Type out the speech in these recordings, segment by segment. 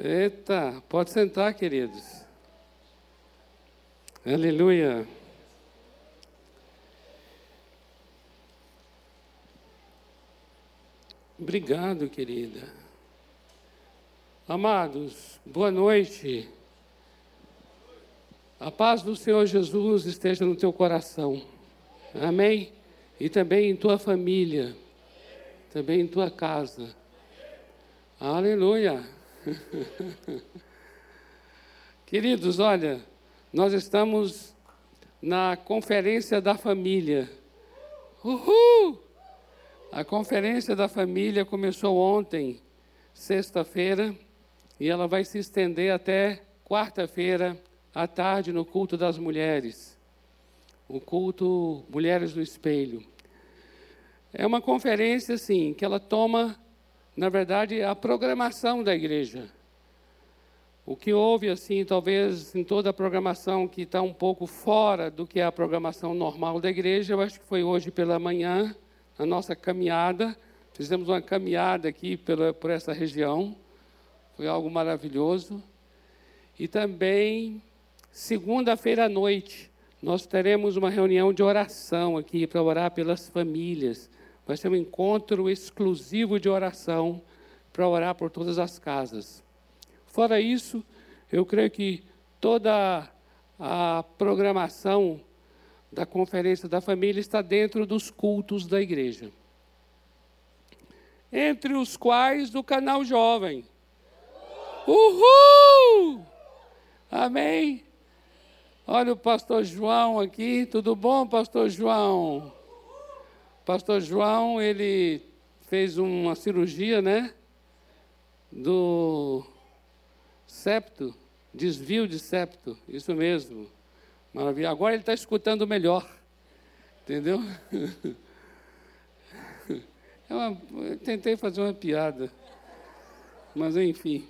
Eita, pode sentar, queridos. Aleluia. Obrigado, querida. Amados, boa noite. A paz do Senhor Jesus esteja no teu coração. Amém? E também em tua família. Também em tua casa. Aleluia. Queridos, olha, nós estamos na Conferência da Família. Uhul! A Conferência da Família começou ontem, sexta-feira, e ela vai se estender até quarta-feira à tarde no culto das mulheres. O culto Mulheres do Espelho. É uma conferência, assim, que ela toma na verdade, a programação da igreja. O que houve, assim, talvez em toda a programação que está um pouco fora do que é a programação normal da igreja, eu acho que foi hoje pela manhã, a nossa caminhada. Fizemos uma caminhada aqui pela, por essa região, foi algo maravilhoso. E também, segunda-feira à noite, nós teremos uma reunião de oração aqui para orar pelas famílias vai ser um encontro exclusivo de oração para orar por todas as casas. Fora isso, eu creio que toda a programação da Conferência da Família está dentro dos cultos da igreja. Entre os quais o canal jovem. Uhul! Amém? Olha o pastor João aqui. Tudo bom, pastor João? Pastor João, ele fez uma cirurgia, né? Do septo, desvio de septo, isso mesmo. Maravilha. Agora ele está escutando melhor. Entendeu? É uma, eu tentei fazer uma piada. Mas enfim.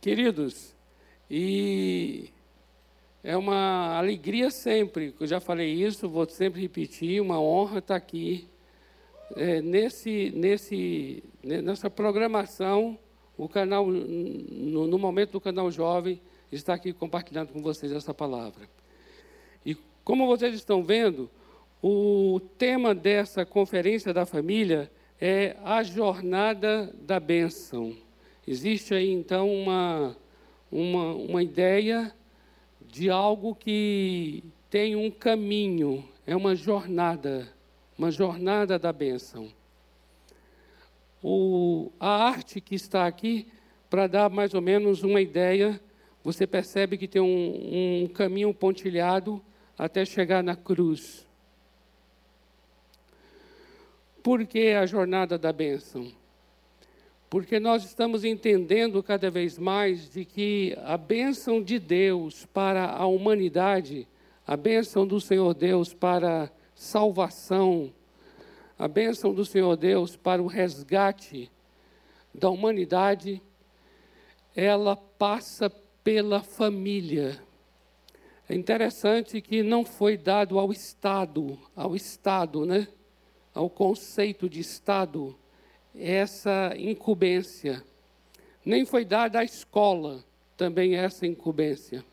Queridos, e é uma alegria sempre, eu já falei isso, vou sempre repetir, uma honra estar aqui é, nesse, nesse, nessa programação, o canal, no, no, momento do canal Jovem, está aqui compartilhando com vocês essa palavra. E como vocês estão vendo, o tema dessa conferência da família é a jornada da bênção. Existe aí então uma, uma, uma ideia de algo que tem um caminho, é uma jornada, uma jornada da bênção. O, a arte que está aqui, para dar mais ou menos uma ideia, você percebe que tem um, um caminho pontilhado até chegar na cruz. Por que a jornada da bênção? Porque nós estamos entendendo cada vez mais de que a bênção de Deus para a humanidade, a bênção do Senhor Deus para salvação, a bênção do Senhor Deus para o resgate da humanidade, ela passa pela família. É interessante que não foi dado ao Estado, ao Estado, né? Ao conceito de Estado essa incumbência. Nem foi dada à escola também essa incumbência.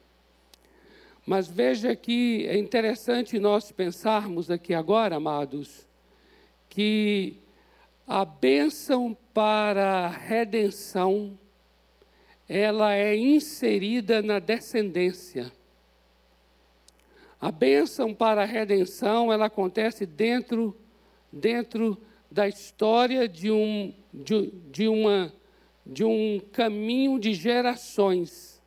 Mas veja que é interessante nós pensarmos aqui agora, amados, que a bênção para a redenção ela é inserida na descendência. A bênção para a redenção ela acontece dentro dentro da história de um, de, de, uma, de um caminho de gerações.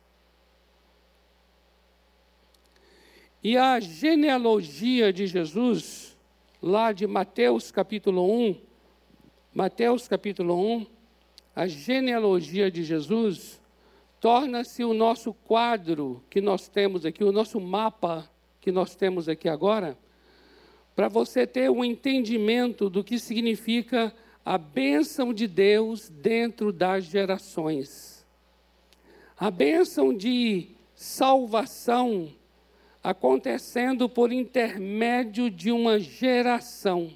E a genealogia de Jesus, lá de Mateus capítulo 1, Mateus capítulo 1, a genealogia de Jesus torna-se o nosso quadro que nós temos aqui, o nosso mapa que nós temos aqui agora, para você ter um entendimento do que significa a bênção de Deus dentro das gerações. A bênção de salvação acontecendo por intermédio de uma geração,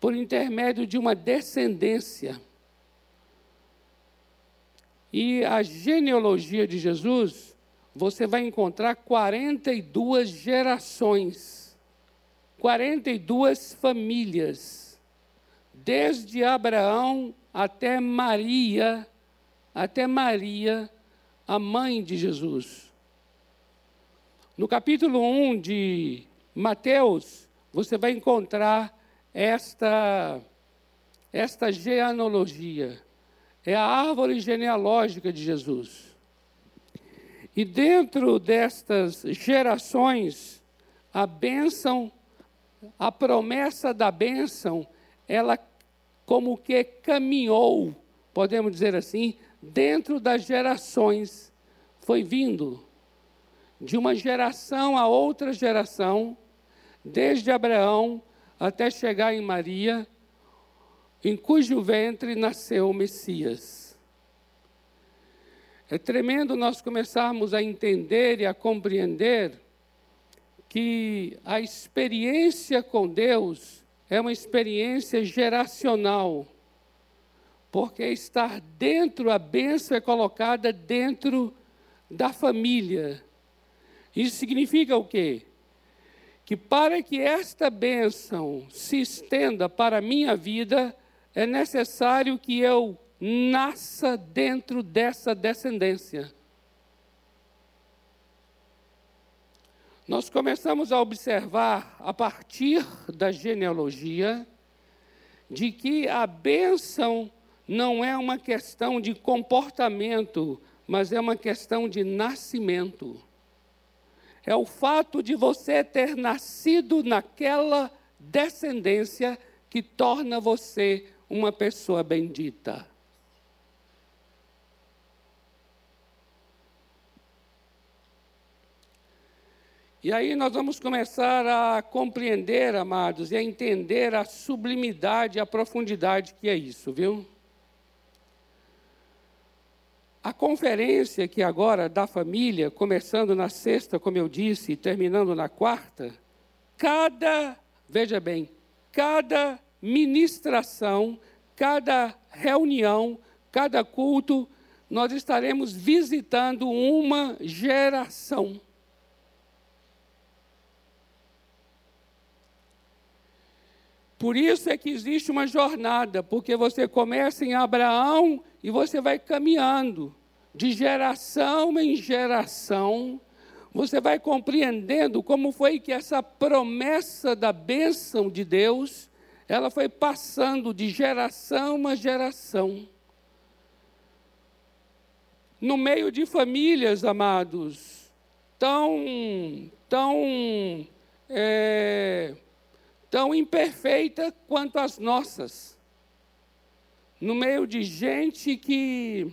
por intermédio de uma descendência. E a genealogia de Jesus, você vai encontrar 42 gerações, 42 famílias, desde Abraão até Maria, até Maria, a mãe de Jesus. No capítulo 1 de Mateus, você vai encontrar esta, esta genealogia. É a árvore genealógica de Jesus. E dentro destas gerações, a bênção, a promessa da bênção, ela como que caminhou, podemos dizer assim, dentro das gerações, foi vindo de uma geração a outra geração, desde Abraão até chegar em Maria, em cujo ventre nasceu o Messias. É tremendo nós começarmos a entender e a compreender que a experiência com Deus é uma experiência geracional, porque estar dentro, a bênção é colocada dentro da família. Isso significa o quê? que para que esta bênção se estenda para a minha vida, é necessário que eu nasça dentro dessa descendência. Nós começamos a observar, a partir da genealogia, de que a bênção não é uma questão de comportamento, mas é uma questão de nascimento é o fato de você ter nascido naquela descendência que torna você uma pessoa bendita. E aí nós vamos começar a compreender, amados, e a entender a sublimidade, a profundidade que é isso, viu? A conferência que agora da família, começando na sexta, como eu disse, e terminando na quarta, cada, veja bem, cada ministração, cada reunião, cada culto, nós estaremos visitando uma geração. Por isso é que existe uma jornada, porque você começa em Abraão e você vai caminhando de geração em geração, você vai compreendendo como foi que essa promessa da bênção de Deus, ela foi passando de geração a geração. No meio de famílias, amados, tão, tão, é, tão imperfeita quanto as nossas no meio de gente que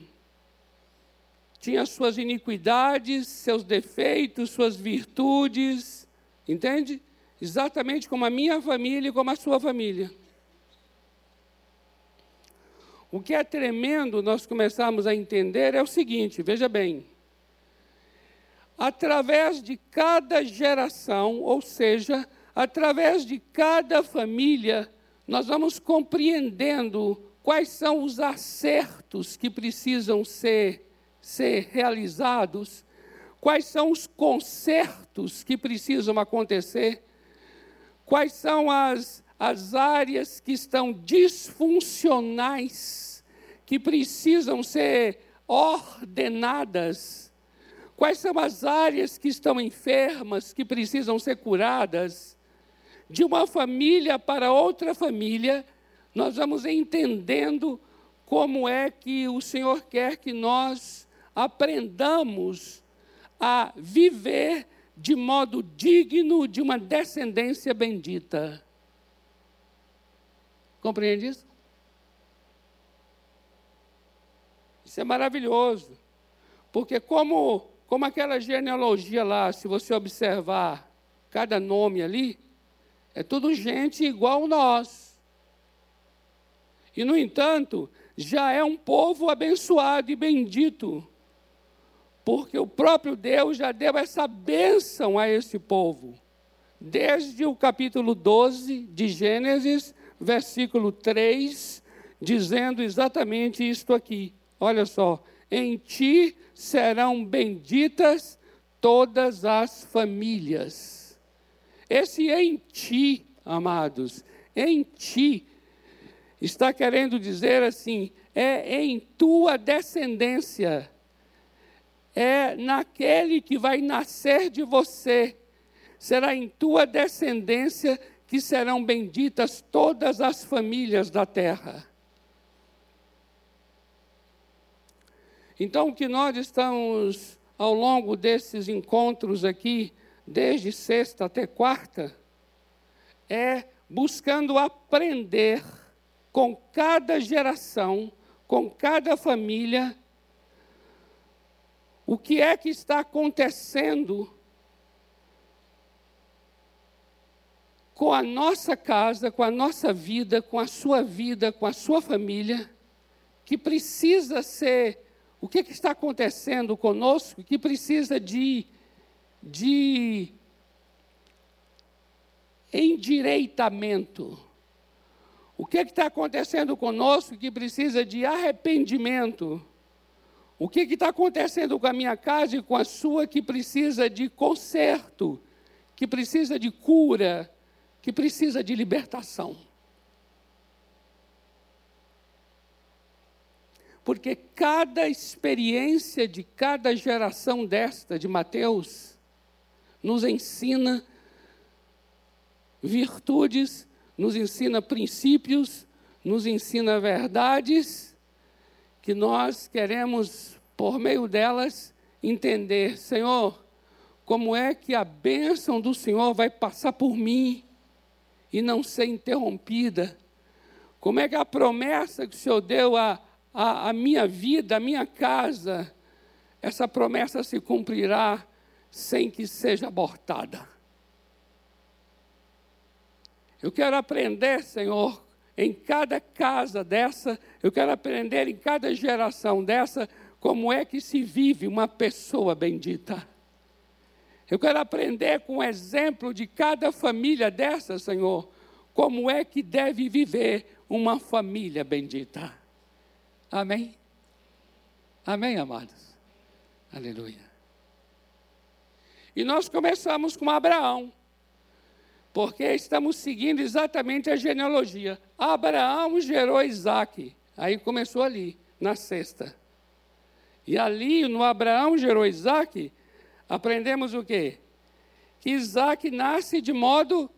tinha suas iniquidades, seus defeitos, suas virtudes, entende? Exatamente como a minha família e como a sua família. O que é tremendo nós começarmos a entender é o seguinte: veja bem, através de cada geração, ou seja, através de cada família, nós vamos compreendendo quais são os acertos que precisam ser, ser realizados, quais são os consertos que precisam acontecer, quais são as, as áreas que estão disfuncionais, que precisam ser ordenadas, quais são as áreas que estão enfermas, que precisam ser curadas, de uma família para outra família nós vamos entendendo como é que o Senhor quer que nós aprendamos a viver de modo digno de uma descendência bendita. Compreende isso? Isso é maravilhoso. Porque como, como aquela genealogia lá, se você observar cada nome ali, é tudo gente igual nós. E, no entanto, já é um povo abençoado e bendito, porque o próprio Deus já deu essa bênção a esse povo. Desde o capítulo 12 de Gênesis, versículo 3, dizendo exatamente isto aqui. Olha só, em ti serão benditas todas as famílias. Esse em ti, amados, em ti, está querendo dizer assim: é em tua descendência, é naquele que vai nascer de você, será em tua descendência que serão benditas todas as famílias da terra. Então, o que nós estamos, ao longo desses encontros aqui, desde sexta até quarta, é buscando aprender com cada geração, com cada família, o que é que está acontecendo com a nossa casa, com a nossa vida, com a sua vida, com a sua família, que precisa ser o que, que está acontecendo conosco que precisa de, de endireitamento? O que está acontecendo conosco que precisa de arrependimento? O que está acontecendo com a minha casa e com a sua que precisa de conserto, que precisa de cura, que precisa de libertação? porque cada experiência de cada geração desta, de Mateus, nos ensina virtudes, nos ensina princípios, nos ensina verdades, que nós queremos, por meio delas, entender, Senhor, como é que a bênção do Senhor vai passar por mim e não ser interrompida? Como é que a promessa que o Senhor deu a minha vida, a minha casa, essa promessa se cumprirá sem que seja abortada. Eu quero aprender, Senhor, em cada casa dessa, eu quero aprender em cada geração dessa, como é que se vive uma pessoa bendita. Eu quero aprender com o exemplo de cada família dessa, Senhor, como é que deve viver uma família bendita. Amém? Amém, amados? Aleluia. E nós começamos com Abraão, porque estamos seguindo exatamente a genealogia. Abraão gerou Isaac. Aí começou ali, na sexta. E ali, no Abraão gerou Isaac, aprendemos o quê? Que Isaac nasce de modo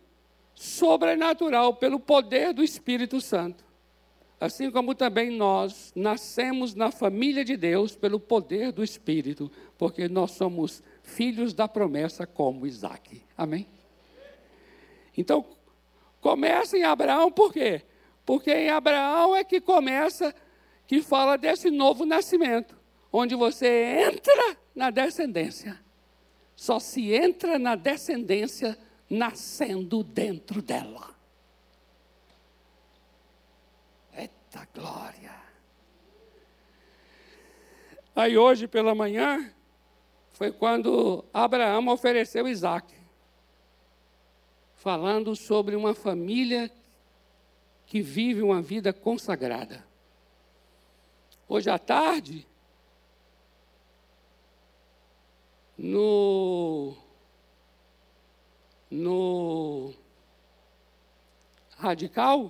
sobrenatural, pelo poder do Espírito Santo assim como também nós nascemos na família de Deus pelo poder do Espírito, porque nós somos filhos da promessa como Isaac. Amém? Então, começa em Abraão, por quê? Porque em Abraão é que começa, que fala desse novo nascimento, onde você entra na descendência. Só se entra na descendência nascendo dentro dela. da glória. Aí hoje pela manhã foi quando Abraão ofereceu Isaac, falando sobre uma família que vive uma vida consagrada. Hoje à tarde, no, no Radical,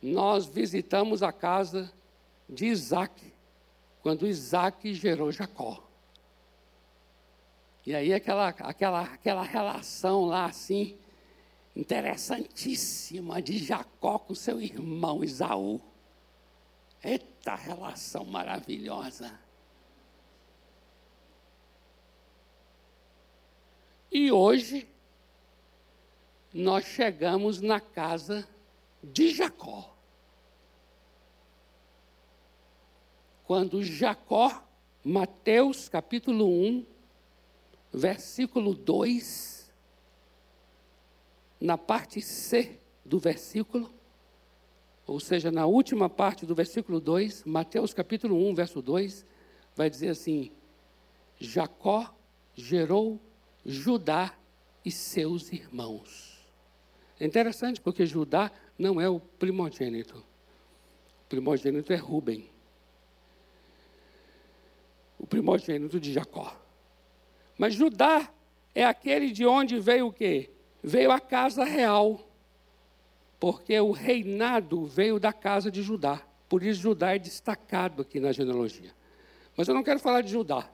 nós visitamos a casa de Isaac, quando Isaac gerou Jacó. E aí aquela, aquela, aquela relação lá assim, interessantíssima de Jacó com seu irmão Isaú. Eita relação maravilhosa. E hoje nós chegamos na casa de Jacó. Quando Jacó, Mateus capítulo 1, versículo 2, na parte C do versículo, ou seja, na última parte do versículo 2, Mateus capítulo 1, verso 2, vai dizer assim: Jacó gerou Judá e seus irmãos. É interessante porque Judá não é o primogênito. O primogênito é Rubem. O primogênito de Jacó. Mas Judá é aquele de onde veio o quê? Veio a casa real. Porque o reinado veio da casa de Judá. Por isso Judá é destacado aqui na genealogia. Mas eu não quero falar de Judá.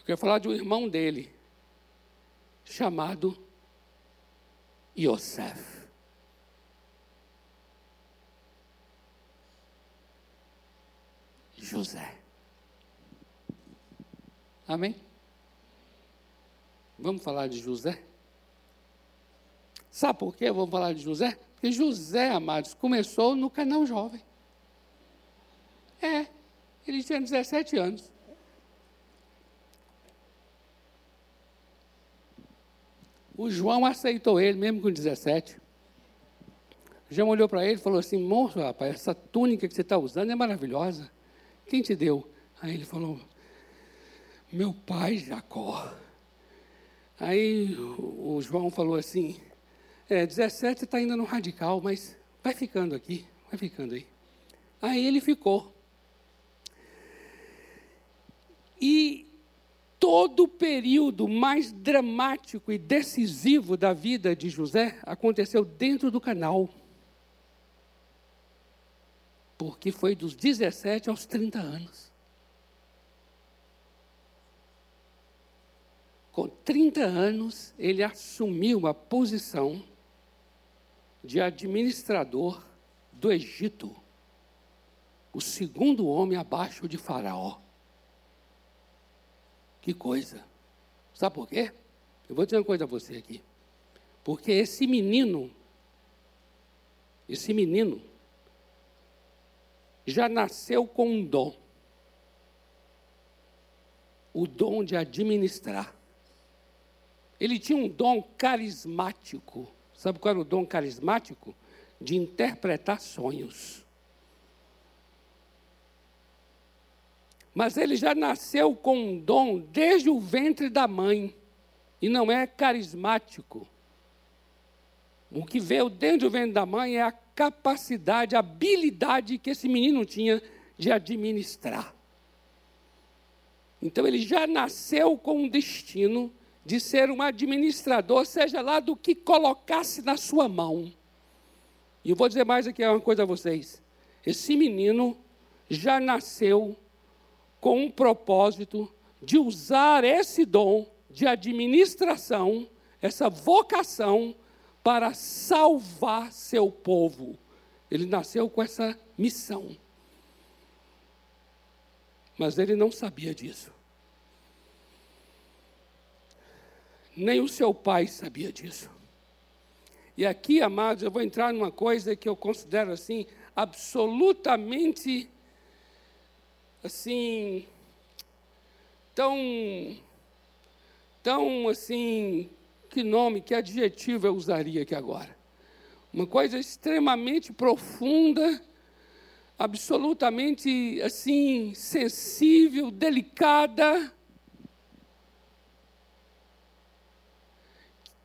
Eu quero falar de um irmão dele, chamado Yosef. José. Amém? Vamos falar de José? Sabe por que vamos falar de José? Porque José, amados, começou no canal jovem. É, ele tinha 17 anos. O João aceitou ele, mesmo com 17. O João olhou para ele e falou assim: Moço, rapaz, essa túnica que você está usando é maravilhosa. Quem te deu? Aí ele falou: Meu pai Jacó. Aí o João falou assim: É, 17 está ainda no radical, mas vai ficando aqui, vai ficando aí. Aí ele ficou. E todo o período mais dramático e decisivo da vida de José aconteceu dentro do canal. Porque foi dos 17 aos 30 anos. Com 30 anos, ele assumiu a posição de administrador do Egito, o segundo homem abaixo de Faraó. Que coisa. Sabe por quê? Eu vou dizer uma coisa a você aqui. Porque esse menino, esse menino, já nasceu com um dom. O dom de administrar. Ele tinha um dom carismático. Sabe qual era o dom carismático? De interpretar sonhos. Mas ele já nasceu com um dom desde o ventre da mãe. E não é carismático. O que veio dentro do ventre da mãe é a capacidade, a habilidade que esse menino tinha de administrar. Então ele já nasceu com um destino de ser um administrador, seja lá do que colocasse na sua mão. E eu vou dizer mais aqui uma coisa a vocês. Esse menino já nasceu com um propósito de usar esse dom de administração, essa vocação, para salvar seu povo. Ele nasceu com essa missão. Mas ele não sabia disso. Nem o seu pai sabia disso. E aqui, amados, eu vou entrar numa coisa que eu considero assim absolutamente assim, tão, tão assim, que nome, que adjetivo eu usaria aqui agora? Uma coisa extremamente profunda, absolutamente assim, sensível, delicada.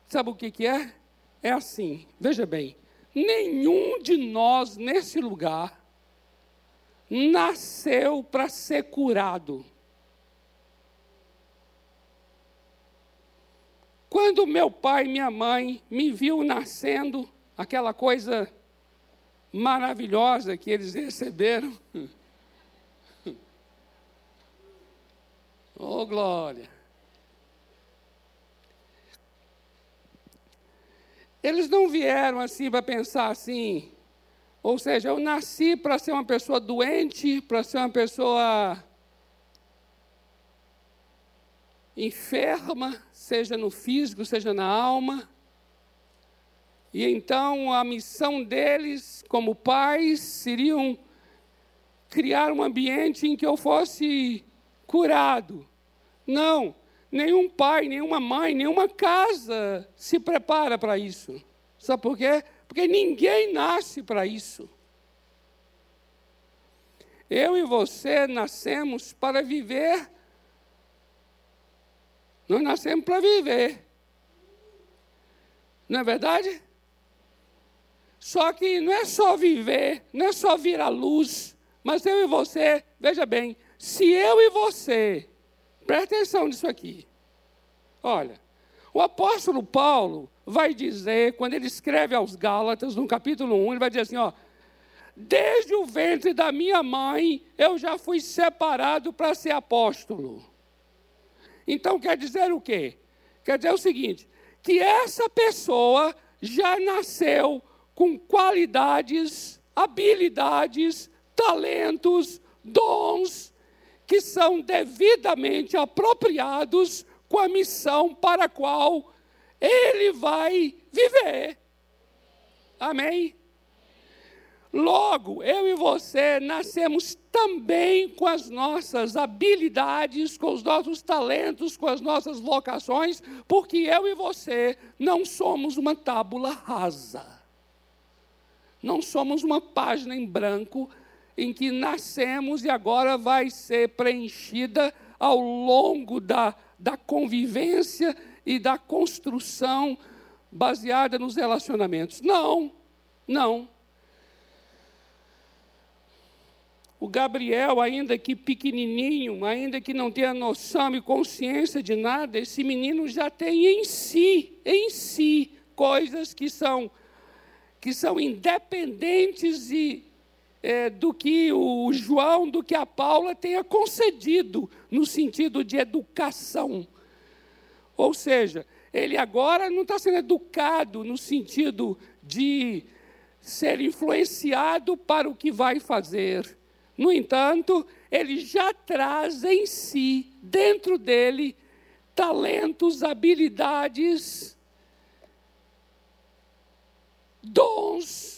Sabe o que, que é? É assim, veja bem, nenhum de nós nesse lugar nasceu para ser curado. Quando meu pai e minha mãe me viu nascendo, aquela coisa maravilhosa que eles receberam. Oh, glória! Eles não vieram assim para pensar assim, ou seja, eu nasci para ser uma pessoa doente, para ser uma pessoa enferma, seja no físico, seja na alma. E então a missão deles, como pais, seriam criar um ambiente em que eu fosse curado. Não, nenhum pai, nenhuma mãe, nenhuma casa se prepara para isso. Sabe por quê? Porque ninguém nasce para isso. Eu e você nascemos para viver. Nós nascemos para viver. Não é verdade? Só que não é só viver, não é só vir à luz, mas eu e você, veja bem, se eu e você, presta atenção nisso aqui. Olha, o apóstolo Paulo vai dizer, quando ele escreve aos Gálatas, no capítulo 1, ele vai dizer assim: ó, desde o ventre da minha mãe eu já fui separado para ser apóstolo. Então quer dizer o quê? Quer dizer o seguinte: que essa pessoa já nasceu com qualidades, habilidades, talentos, dons que são devidamente apropriados com a missão para a qual ele vai viver. Amém? Logo, eu e você nascemos também com as nossas habilidades, com os nossos talentos, com as nossas vocações, porque eu e você não somos uma tábula rasa. Não somos uma página em branco em que nascemos e agora vai ser preenchida ao longo da, da convivência e da construção baseada nos relacionamentos. Não, não. O Gabriel, ainda que pequenininho, ainda que não tenha noção e consciência de nada, esse menino já tem em si, em si, coisas que são que são independentes e, é, do que o João, do que a Paula tenha concedido no sentido de educação. Ou seja, ele agora não está sendo educado no sentido de ser influenciado para o que vai fazer no entanto, ele já traz em si, dentro dele, talentos, habilidades, dons.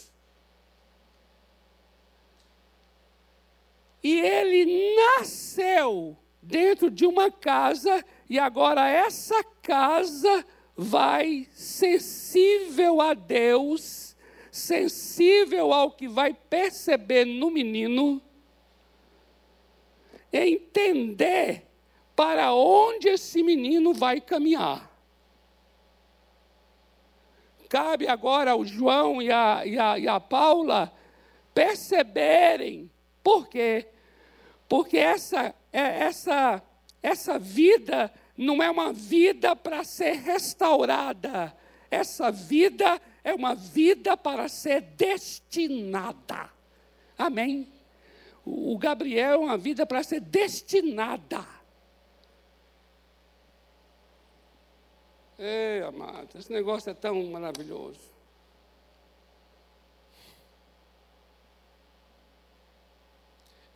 E ele nasceu dentro de uma casa, e agora essa casa vai sensível a Deus, sensível ao que vai perceber no menino entender para onde esse menino vai caminhar. Cabe agora ao João e a Paula perceberem por quê. Porque essa, é, essa, essa vida não é uma vida para ser restaurada. Essa vida é uma vida para ser destinada. Amém? o Gabriel é uma vida para ser destinada. Ei, amado, esse negócio é tão maravilhoso.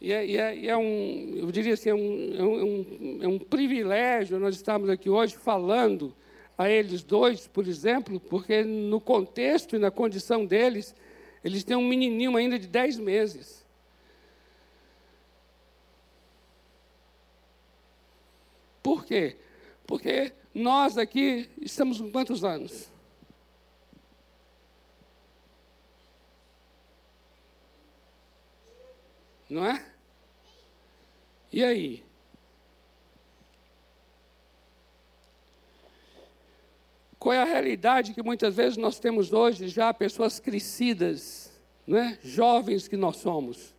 E é, e é, e é um, eu diria assim, é um, é um, é um privilégio nós estamos aqui hoje falando a eles dois, por exemplo, porque no contexto e na condição deles, eles têm um menininho ainda de 10 meses. Por quê? Porque nós aqui estamos com quantos anos? Não é? E aí? Qual é a realidade que muitas vezes nós temos hoje já pessoas crescidas, né? jovens que nós somos?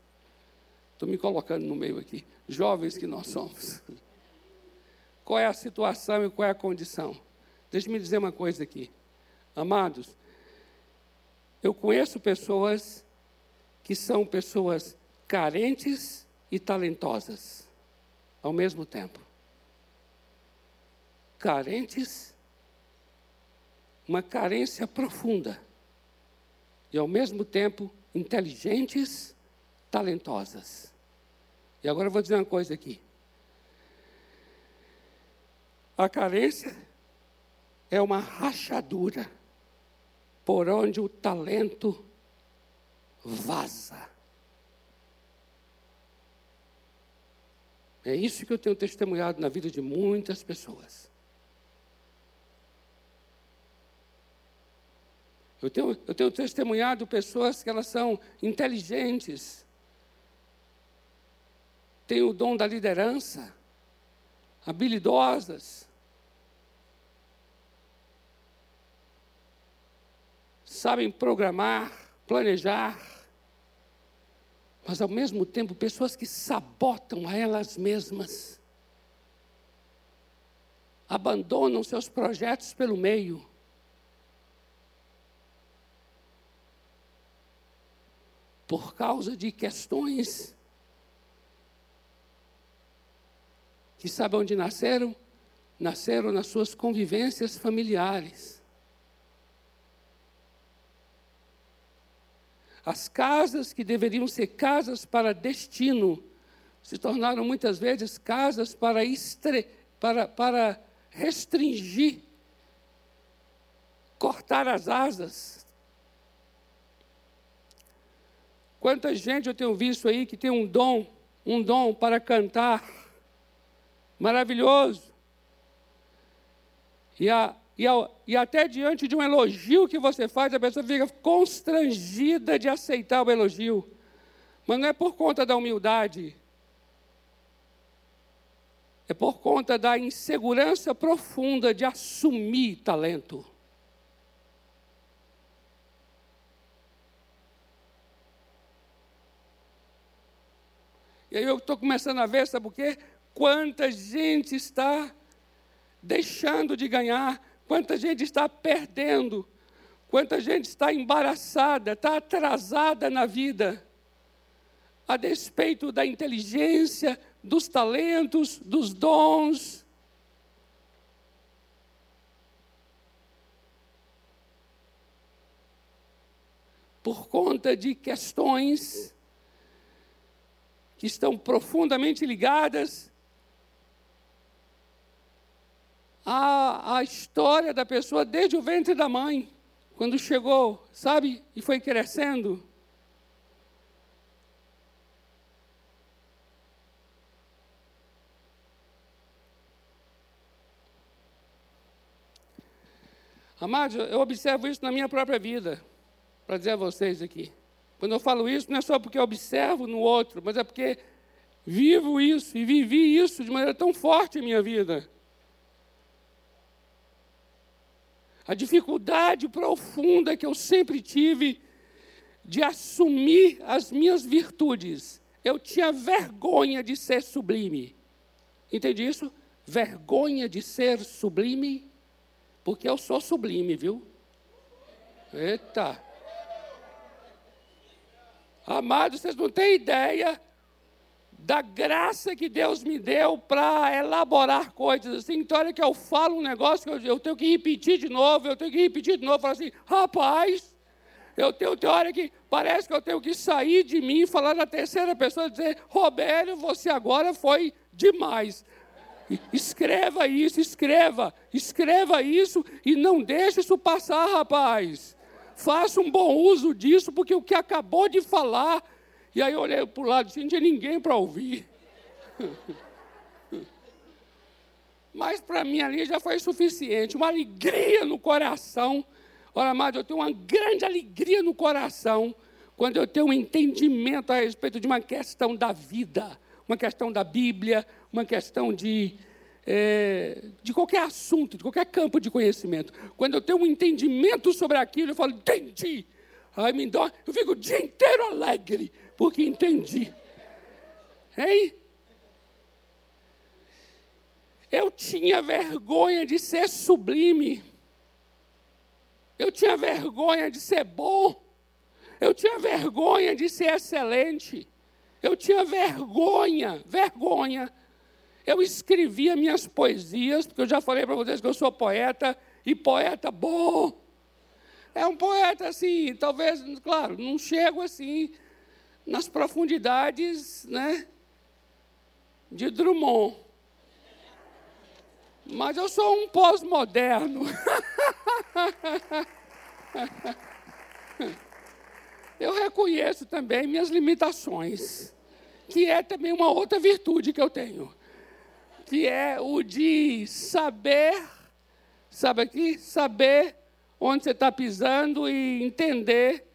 Estou me colocando no meio aqui. Jovens que nós somos qual é a situação e qual é a condição. Deixe-me dizer uma coisa aqui. Amados, eu conheço pessoas que são pessoas carentes e talentosas ao mesmo tempo. Carentes, uma carência profunda, e ao mesmo tempo inteligentes, talentosas. E agora eu vou dizer uma coisa aqui. A carência é uma rachadura por onde o talento vaza. É isso que eu tenho testemunhado na vida de muitas pessoas. Eu tenho, eu tenho testemunhado pessoas que elas são inteligentes, têm o dom da liderança, habilidosas, sabem programar, planejar, mas ao mesmo tempo pessoas que sabotam a elas mesmas, abandonam seus projetos pelo meio. Por causa de questões que sabe onde nasceram? Nasceram nas suas convivências familiares. As casas que deveriam ser casas para destino se tornaram muitas vezes casas para, estre, para, para restringir, cortar as asas. Quanta gente eu tenho visto aí que tem um dom, um dom para cantar, maravilhoso. E a, e, ao, e até diante de um elogio que você faz, a pessoa fica constrangida de aceitar o elogio. Mas não é por conta da humildade, é por conta da insegurança profunda de assumir talento. E aí eu estou começando a ver, sabe por quê? Quanta gente está deixando de ganhar Quanta gente está perdendo, quanta gente está embaraçada, está atrasada na vida, a despeito da inteligência, dos talentos, dos dons. Por conta de questões que estão profundamente ligadas a, a história da pessoa desde o ventre da mãe, quando chegou, sabe, e foi crescendo. Amados, eu observo isso na minha própria vida, para dizer a vocês aqui. Quando eu falo isso, não é só porque eu observo no outro, mas é porque vivo isso e vivi isso de maneira tão forte em minha vida. A dificuldade profunda que eu sempre tive de assumir as minhas virtudes. Eu tinha vergonha de ser sublime. Entende isso? Vergonha de ser sublime, porque eu sou sublime, viu? Eita. Amados, vocês não têm ideia da graça que Deus me deu para elaborar coisas assim. Então, olha que eu falo um negócio que eu, tenho que repetir de novo, eu tenho que repetir de novo, falar assim, rapaz, eu tenho, tem hora que parece que eu tenho que sair de mim e falar na terceira pessoa dizer, Robério, você agora foi demais. Escreva isso, escreva, escreva isso e não deixe isso passar, rapaz. Faça um bom uso disso, porque o que acabou de falar e aí eu olhei para o lado assim, não tinha ninguém para ouvir. Mas para mim ali já foi suficiente, uma alegria no coração. Olha, amado, eu tenho uma grande alegria no coração quando eu tenho um entendimento a respeito de uma questão da vida, uma questão da Bíblia, uma questão de, é, de qualquer assunto, de qualquer campo de conhecimento. Quando eu tenho um entendimento sobre aquilo, eu falo, entendi. Aí me dá, eu fico o dia inteiro alegre, porque entendi. Hein? Eu tinha vergonha de ser sublime. Eu tinha vergonha de ser bom. Eu tinha vergonha de ser excelente. Eu tinha vergonha, vergonha. Eu escrevia minhas poesias, porque eu já falei para vocês que eu sou poeta, e poeta bom. É um poeta assim, talvez, claro, não chego assim nas profundidades né, de Drummond. Mas eu sou um pós-moderno. eu reconheço também minhas limitações, que é também uma outra virtude que eu tenho, que é o de saber, sabe aqui? Saber onde você está pisando e entender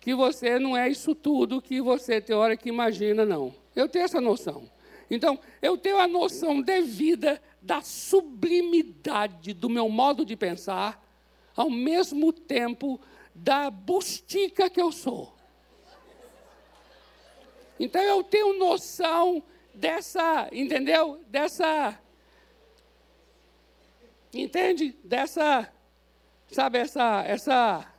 que você não é isso tudo que você tem hora que imagina, não. Eu tenho essa noção. Então, eu tenho a noção devida da sublimidade do meu modo de pensar, ao mesmo tempo da bustica que eu sou. Então eu tenho noção dessa, entendeu? Dessa. Entende? Dessa. Sabe, essa. essa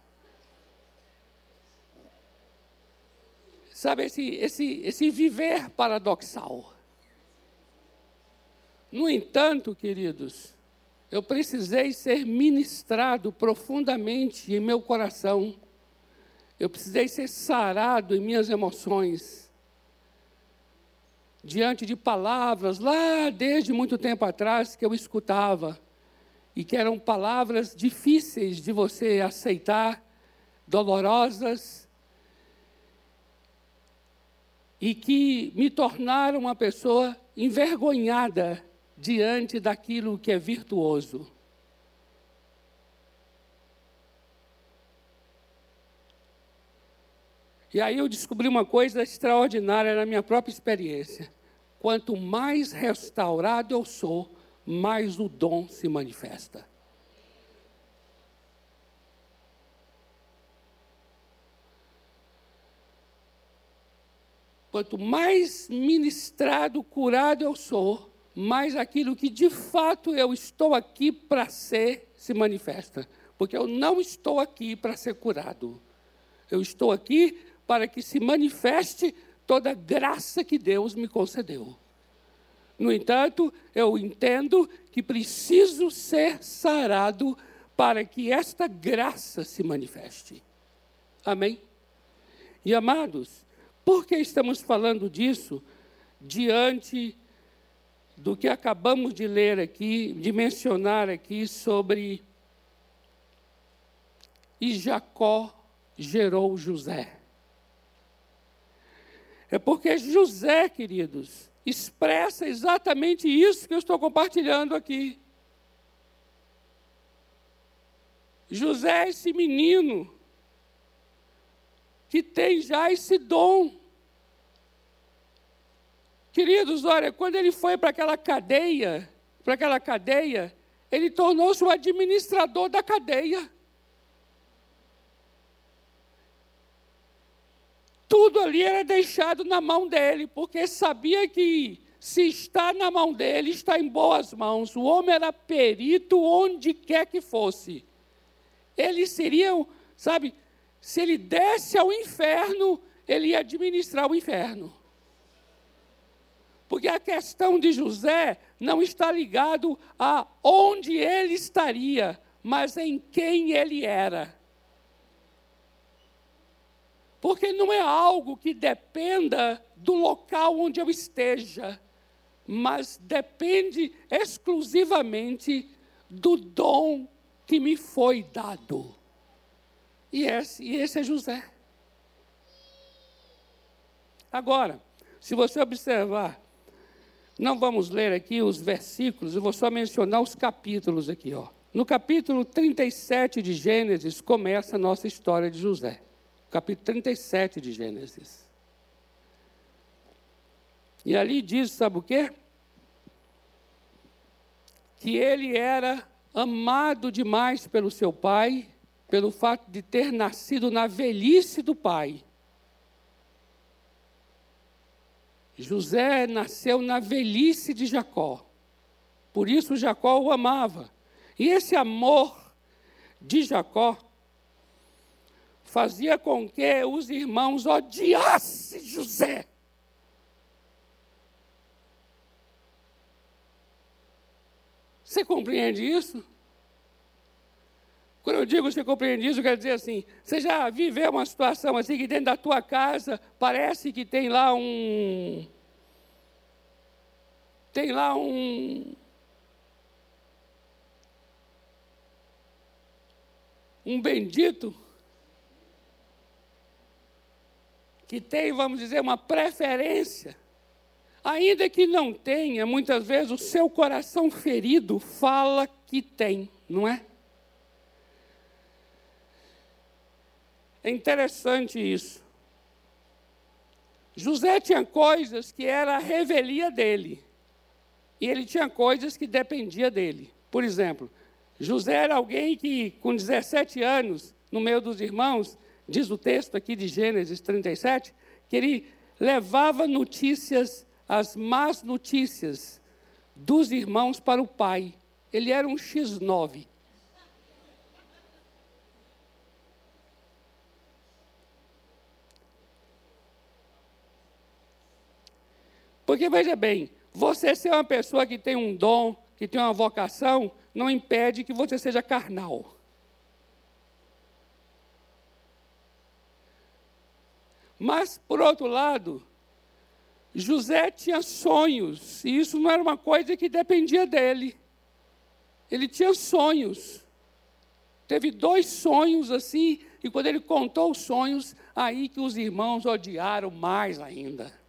sabe, esse, esse, esse viver paradoxal. No entanto, queridos, eu precisei ser ministrado profundamente em meu coração. Eu precisei ser sarado em minhas emoções. Diante de palavras lá desde muito tempo atrás que eu escutava e que eram palavras difíceis de você aceitar, dolorosas, e que me tornaram uma pessoa envergonhada diante daquilo que é virtuoso. E aí eu descobri uma coisa extraordinária na minha própria experiência. Quanto mais restaurado eu sou, mais o dom se manifesta. Quanto mais ministrado, curado eu sou, mais aquilo que de fato eu estou aqui para ser se manifesta. Porque eu não estou aqui para ser curado. Eu estou aqui para que se manifeste toda a graça que Deus me concedeu. No entanto, eu entendo que preciso ser sarado para que esta graça se manifeste. Amém? E amados, por que estamos falando disso diante do que acabamos de ler aqui, de mencionar aqui sobre. E Jacó gerou José. É porque José, queridos, expressa exatamente isso que eu estou compartilhando aqui. José é esse menino que tem já esse dom Queridos, olha, quando ele foi para aquela cadeia, para aquela cadeia, ele tornou-se o administrador da cadeia. Tudo ali era deixado na mão dele, porque sabia que se está na mão dele, está em boas mãos. O homem era perito onde quer que fosse. Ele seria, sabe, se ele desse ao inferno, ele ia administrar o inferno. Porque a questão de José não está ligado a onde ele estaria, mas em quem ele era. Porque não é algo que dependa do local onde eu esteja, mas depende exclusivamente do dom que me foi dado. E esse, e esse é José. Agora, se você observar não vamos ler aqui os versículos, eu vou só mencionar os capítulos aqui. Ó. No capítulo 37 de Gênesis começa a nossa história de José. Capítulo 37 de Gênesis. E ali diz, sabe o quê? Que ele era amado demais pelo seu pai, pelo fato de ter nascido na velhice do pai. José nasceu na velhice de Jacó. Por isso Jacó o amava. E esse amor de Jacó fazia com que os irmãos odiassem José. Você compreende isso? Quando eu digo você compreende isso, eu quero dizer assim: você já viveu uma situação assim que dentro da tua casa parece que tem lá um. Tem lá um. Um bendito que tem, vamos dizer, uma preferência, ainda que não tenha, muitas vezes o seu coração ferido fala que tem, não é? É interessante isso. José tinha coisas que era a revelia dele. E ele tinha coisas que dependia dele. Por exemplo, José era alguém que, com 17 anos, no meio dos irmãos, diz o texto aqui de Gênesis 37, que ele levava notícias, as más notícias dos irmãos para o pai. Ele era um X9. Porque veja bem, você ser uma pessoa que tem um dom, que tem uma vocação, não impede que você seja carnal. Mas, por outro lado, José tinha sonhos, e isso não era uma coisa que dependia dele. Ele tinha sonhos. Teve dois sonhos assim, e quando ele contou os sonhos, aí que os irmãos odiaram mais ainda.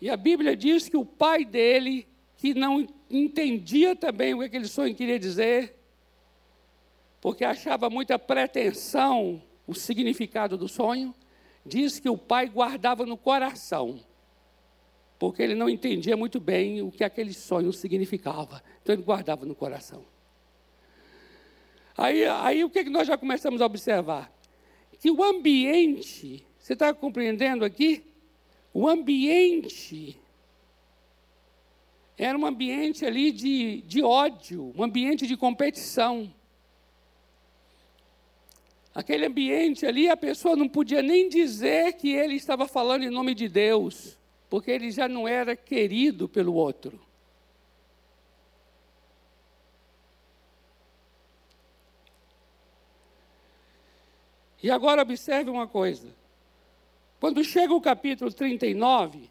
E a Bíblia diz que o pai dele, que não entendia também o que aquele sonho queria dizer, porque achava muita pretensão o significado do sonho, diz que o pai guardava no coração, porque ele não entendia muito bem o que aquele sonho significava. Então ele guardava no coração. Aí, aí o que, que nós já começamos a observar? Que o ambiente, você está compreendendo aqui? O ambiente era um ambiente ali de, de ódio, um ambiente de competição. Aquele ambiente ali, a pessoa não podia nem dizer que ele estava falando em nome de Deus, porque ele já não era querido pelo outro. E agora observe uma coisa. Quando chega o capítulo 39,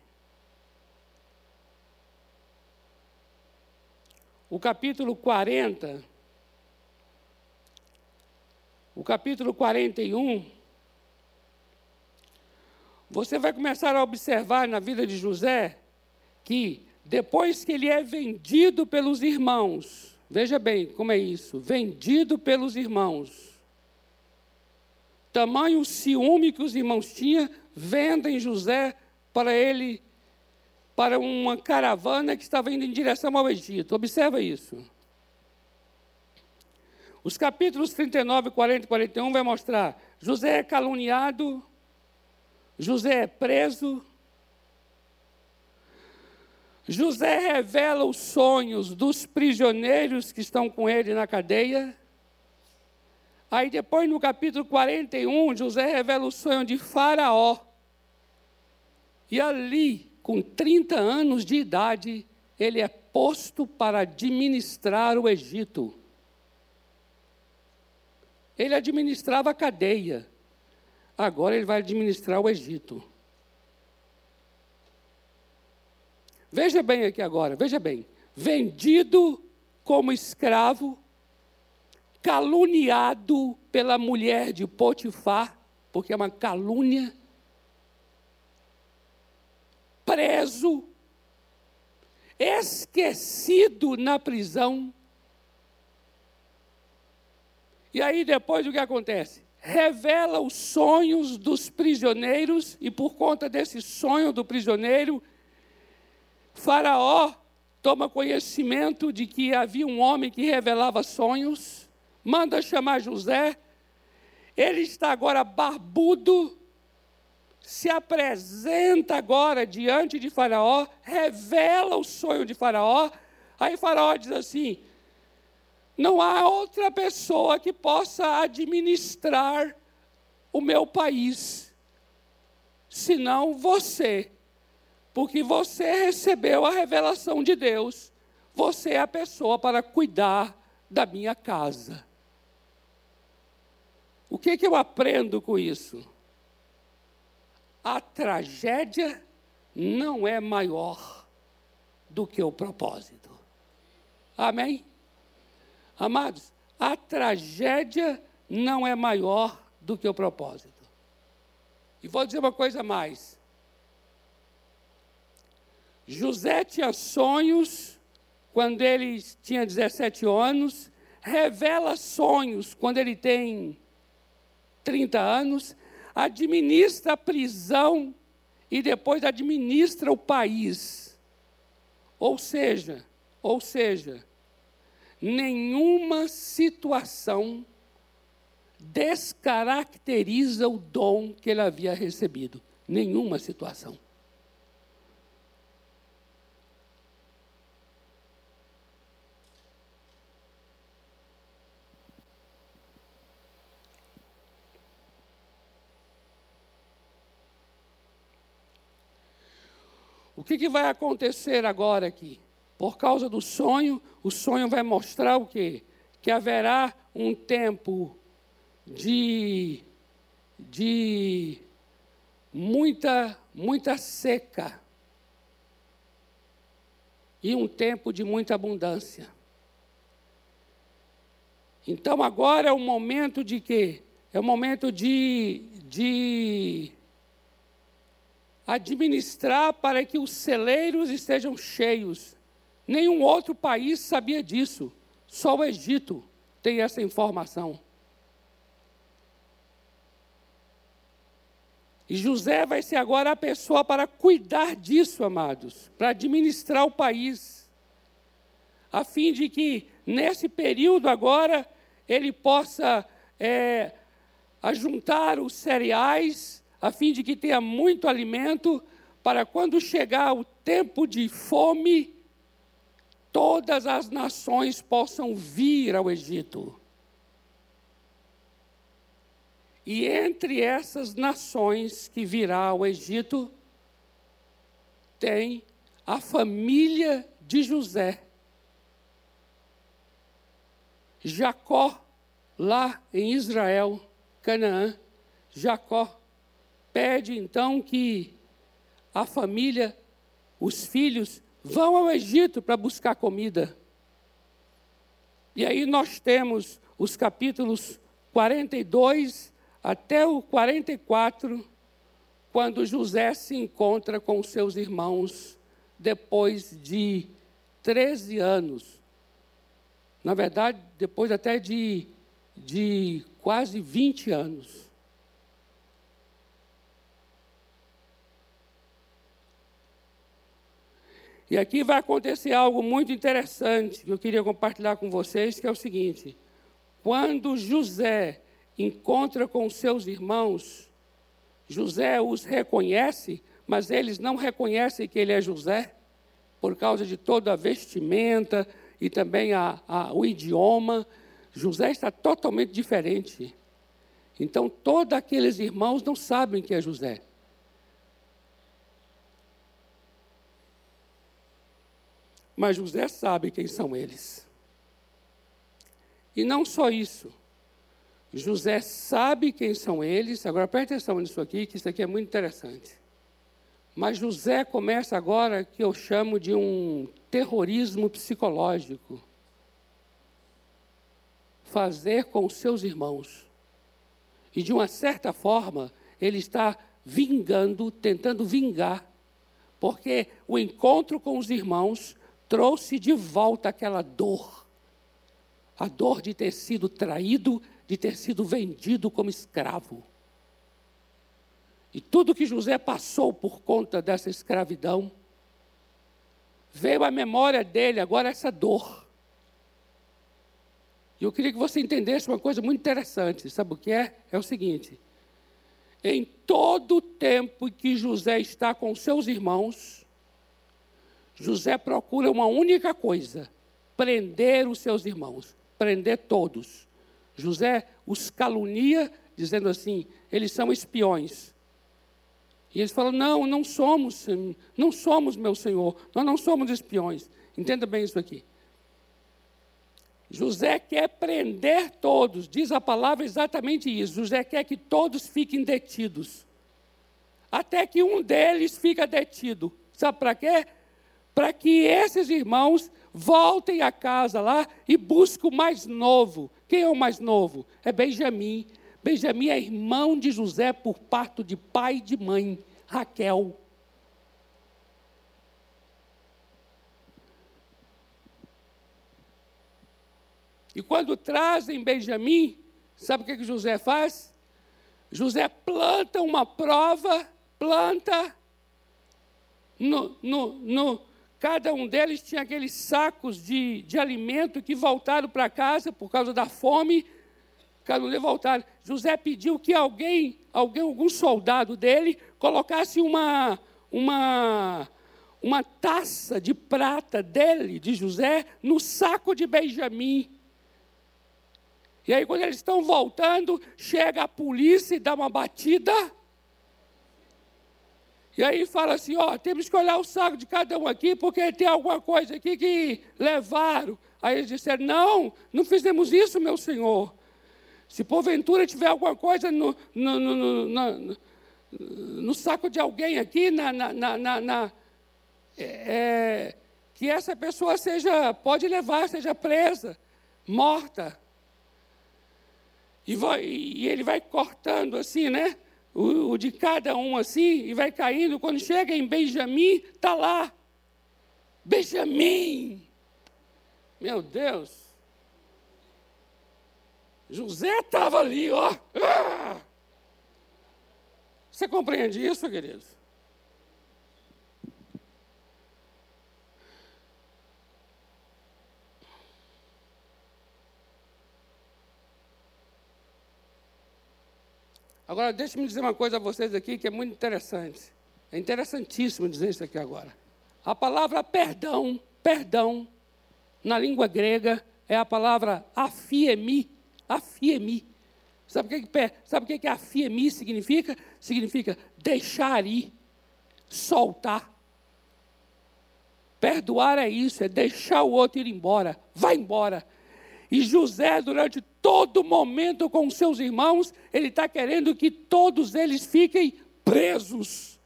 o capítulo 40, o capítulo 41, você vai começar a observar na vida de José que depois que ele é vendido pelos irmãos, veja bem como é isso, vendido pelos irmãos, tamanho ciúme que os irmãos tinham, vendem José para ele, para uma caravana que estava indo em direção ao Egito. Observa isso. Os capítulos 39, 40 e 41 vai mostrar: José é caluniado, José é preso, José revela os sonhos dos prisioneiros que estão com ele na cadeia. Aí depois no capítulo 41, José revela o sonho de Faraó. E ali, com 30 anos de idade, ele é posto para administrar o Egito. Ele administrava a cadeia. Agora ele vai administrar o Egito. Veja bem aqui agora, veja bem. Vendido como escravo caluniado pela mulher de Potifar, porque é uma calúnia, preso, esquecido na prisão. E aí depois o que acontece? Revela os sonhos dos prisioneiros, e por conta desse sonho do prisioneiro, Faraó toma conhecimento de que havia um homem que revelava sonhos manda chamar José. Ele está agora barbudo, se apresenta agora diante de Faraó, revela o sonho de Faraó. Aí Faraó diz assim: não há outra pessoa que possa administrar o meu país, senão você, porque você recebeu a revelação de Deus, você é a pessoa para cuidar da minha casa. O que, que eu aprendo com isso? A tragédia não é maior do que o propósito. Amém? Amados, a tragédia não é maior do que o propósito. E vou dizer uma coisa mais. José tinha sonhos quando ele tinha 17 anos, revela sonhos quando ele tem 30 anos, administra a prisão e depois administra o país. Ou seja, ou seja, nenhuma situação descaracteriza o dom que ele havia recebido. Nenhuma situação. Que, que, vai acontecer agora aqui? Por causa do sonho, o sonho vai mostrar o quê? Que haverá um tempo de, de muita, muita seca e um tempo de muita abundância. Então agora é o momento de quê? É o momento de, de administrar para que os celeiros estejam cheios. Nenhum outro país sabia disso, só o Egito tem essa informação. E José vai ser agora a pessoa para cuidar disso, amados, para administrar o país, a fim de que, nesse período agora, ele possa é, ajuntar os cereais, a fim de que tenha muito alimento, para quando chegar o tempo de fome, todas as nações possam vir ao Egito. E entre essas nações que virá ao Egito, tem a família de José. Jacó, lá em Israel, Canaã, Jacó pede então que a família, os filhos, vão ao Egito para buscar comida. E aí nós temos os capítulos 42 até o 44, quando José se encontra com seus irmãos depois de 13 anos. Na verdade, depois até de, de quase 20 anos. E aqui vai acontecer algo muito interessante que eu queria compartilhar com vocês, que é o seguinte: quando José encontra com seus irmãos, José os reconhece, mas eles não reconhecem que ele é José, por causa de toda a vestimenta e também a, a, o idioma. José está totalmente diferente. Então, todos aqueles irmãos não sabem que é José. Mas José sabe quem são eles. E não só isso. José sabe quem são eles. Agora preste atenção nisso aqui, que isso aqui é muito interessante. Mas José começa agora que eu chamo de um terrorismo psicológico. Fazer com seus irmãos. E de uma certa forma, ele está vingando, tentando vingar, porque o encontro com os irmãos trouxe de volta aquela dor. A dor de ter sido traído de ter sido vendido como escravo. E tudo que José passou por conta dessa escravidão, veio à memória dele agora essa dor. E eu queria que você entendesse uma coisa muito interessante. Sabe o que é? É o seguinte: em todo o tempo que José está com seus irmãos, José procura uma única coisa: prender os seus irmãos, prender todos. José os calunia, dizendo assim: eles são espiões. E eles falam: não, não somos, não somos, meu senhor, nós não somos espiões. Entenda bem isso aqui. José quer prender todos, diz a palavra exatamente isso. José quer que todos fiquem detidos. Até que um deles fica detido. Sabe para quê? Para que esses irmãos voltem a casa lá e busquem o mais novo, quem é o mais novo? É Benjamim. Benjamim é irmão de José por parto de pai e de mãe, Raquel. E quando trazem Benjamim, sabe o que, que José faz? José planta uma prova, planta no, no, no, Cada um deles tinha aqueles sacos de, de alimento que voltaram para casa por causa da fome. Calúnia voltaram. José pediu que alguém, alguém, algum soldado dele, colocasse uma, uma, uma taça de prata dele, de José, no saco de Benjamim. E aí, quando eles estão voltando, chega a polícia e dá uma batida. E aí fala assim: ó, temos que olhar o saco de cada um aqui, porque tem alguma coisa aqui que levaram. Aí eles disseram: não, não fizemos isso, meu senhor. Se porventura tiver alguma coisa no, no, no, no, no saco de alguém aqui, na, na, na, na é, é, que essa pessoa seja, pode levar, seja presa, morta. E, vai, e ele vai cortando assim, né? O, o, de cada um assim, e vai caindo. Quando chega em Benjamim, está lá. Benjamim! Meu Deus! José estava ali, ó. Ah! Você compreende isso, queridos? Agora, deixe-me dizer uma coisa a vocês aqui que é muito interessante. É interessantíssimo dizer isso aqui agora. A palavra perdão, perdão, na língua grega, é a palavra afiemi, Afiemi. Sabe o que, sabe o que afiemi significa? Significa deixar ir, soltar. Perdoar é isso, é deixar o outro ir embora. Vai embora. E José, durante todo momento com seus irmãos, ele está querendo que todos eles fiquem presos.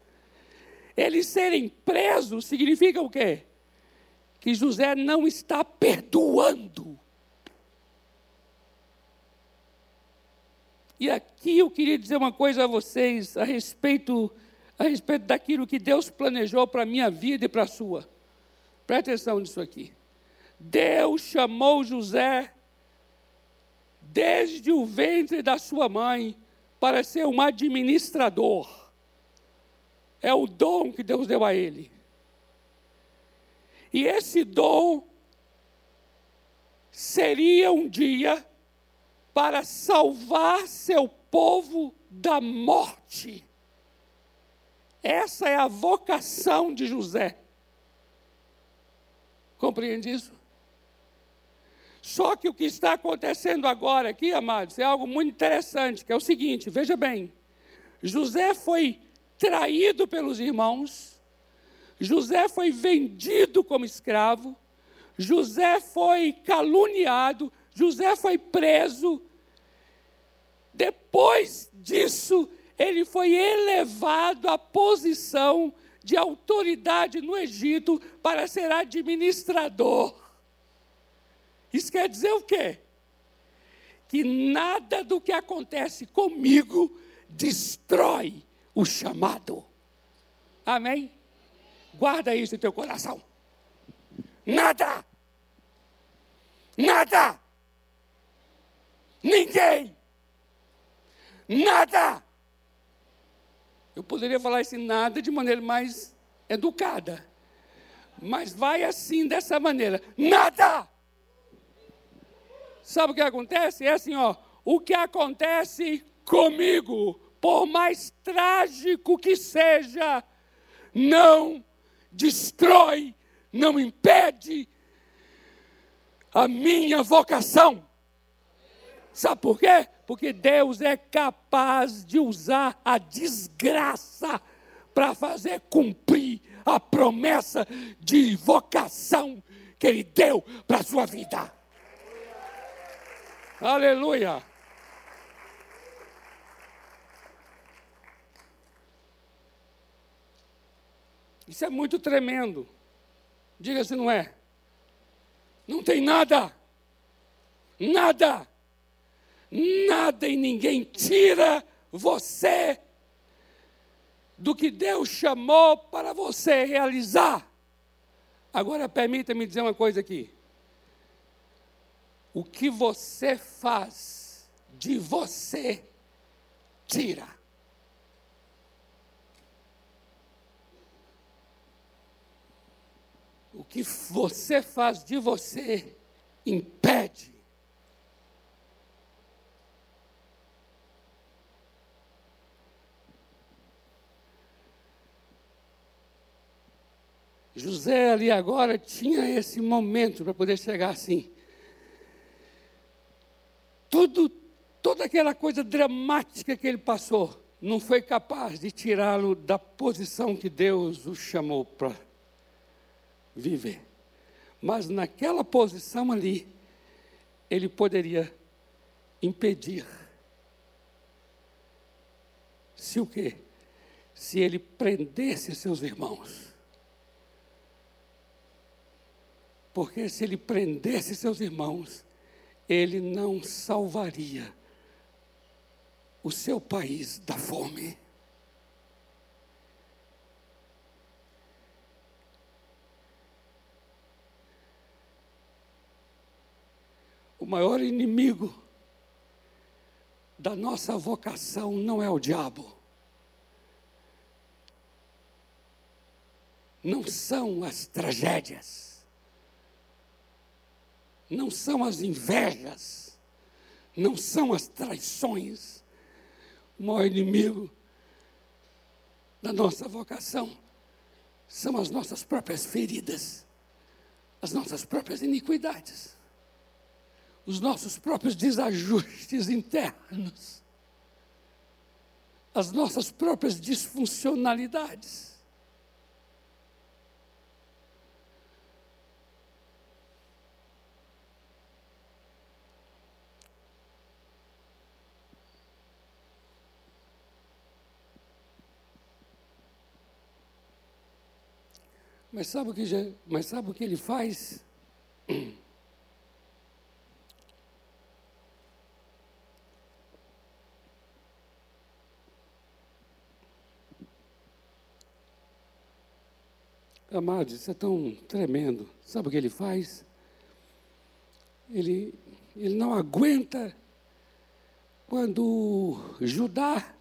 Eles serem presos significa o quê? Que José não está perdoando. E aqui eu queria dizer uma coisa a vocês a respeito, a respeito daquilo que Deus planejou para a minha vida e para a sua. Presta atenção nisso aqui. Deus chamou José desde o ventre da sua mãe para ser um administrador. É o dom que Deus deu a ele. E esse dom seria um dia para salvar seu povo da morte. Essa é a vocação de José. Compreende isso? Só que o que está acontecendo agora aqui, amados, é algo muito interessante, que é o seguinte, veja bem. José foi traído pelos irmãos, José foi vendido como escravo, José foi caluniado, José foi preso, depois disso, ele foi elevado à posição de autoridade no Egito para ser administrador. Isso quer dizer o quê? Que nada do que acontece comigo destrói o chamado. Amém? Guarda isso em teu coração. Nada. Nada. Ninguém Nada! Eu poderia falar esse nada de maneira mais educada. Mas vai assim, dessa maneira. Nada! Sabe o que acontece? É assim, ó. O que acontece comigo, por mais trágico que seja, não destrói, não impede a minha vocação. Sabe por quê? Porque Deus é capaz de usar a desgraça para fazer cumprir a promessa de vocação que Ele deu para a sua vida. Aleluia. Isso é muito tremendo. Diga se não é. Não tem nada. Nada nada e ninguém tira você do que Deus chamou para você realizar. Agora permita-me dizer uma coisa aqui. O que você faz de você, tira. O que você faz de você, impede. José ali agora tinha esse momento para poder chegar assim. Tudo, toda aquela coisa dramática que ele passou, não foi capaz de tirá-lo da posição que Deus o chamou para viver. Mas naquela posição ali, ele poderia impedir. Se o quê? Se ele prendesse seus irmãos. Porque se ele prendesse seus irmãos, ele não salvaria o seu país da fome. O maior inimigo da nossa vocação não é o diabo. Não são as tragédias. Não são as invejas. Não são as traições o maior inimigo da nossa vocação são as nossas próprias feridas, as nossas próprias iniquidades, os nossos próprios desajustes internos, as nossas próprias disfuncionalidades. Mas sabe o que, já, mas sabe o que ele faz? Amados, isso é tão tremendo. Sabe o que ele faz? Ele, ele não aguenta quando Judá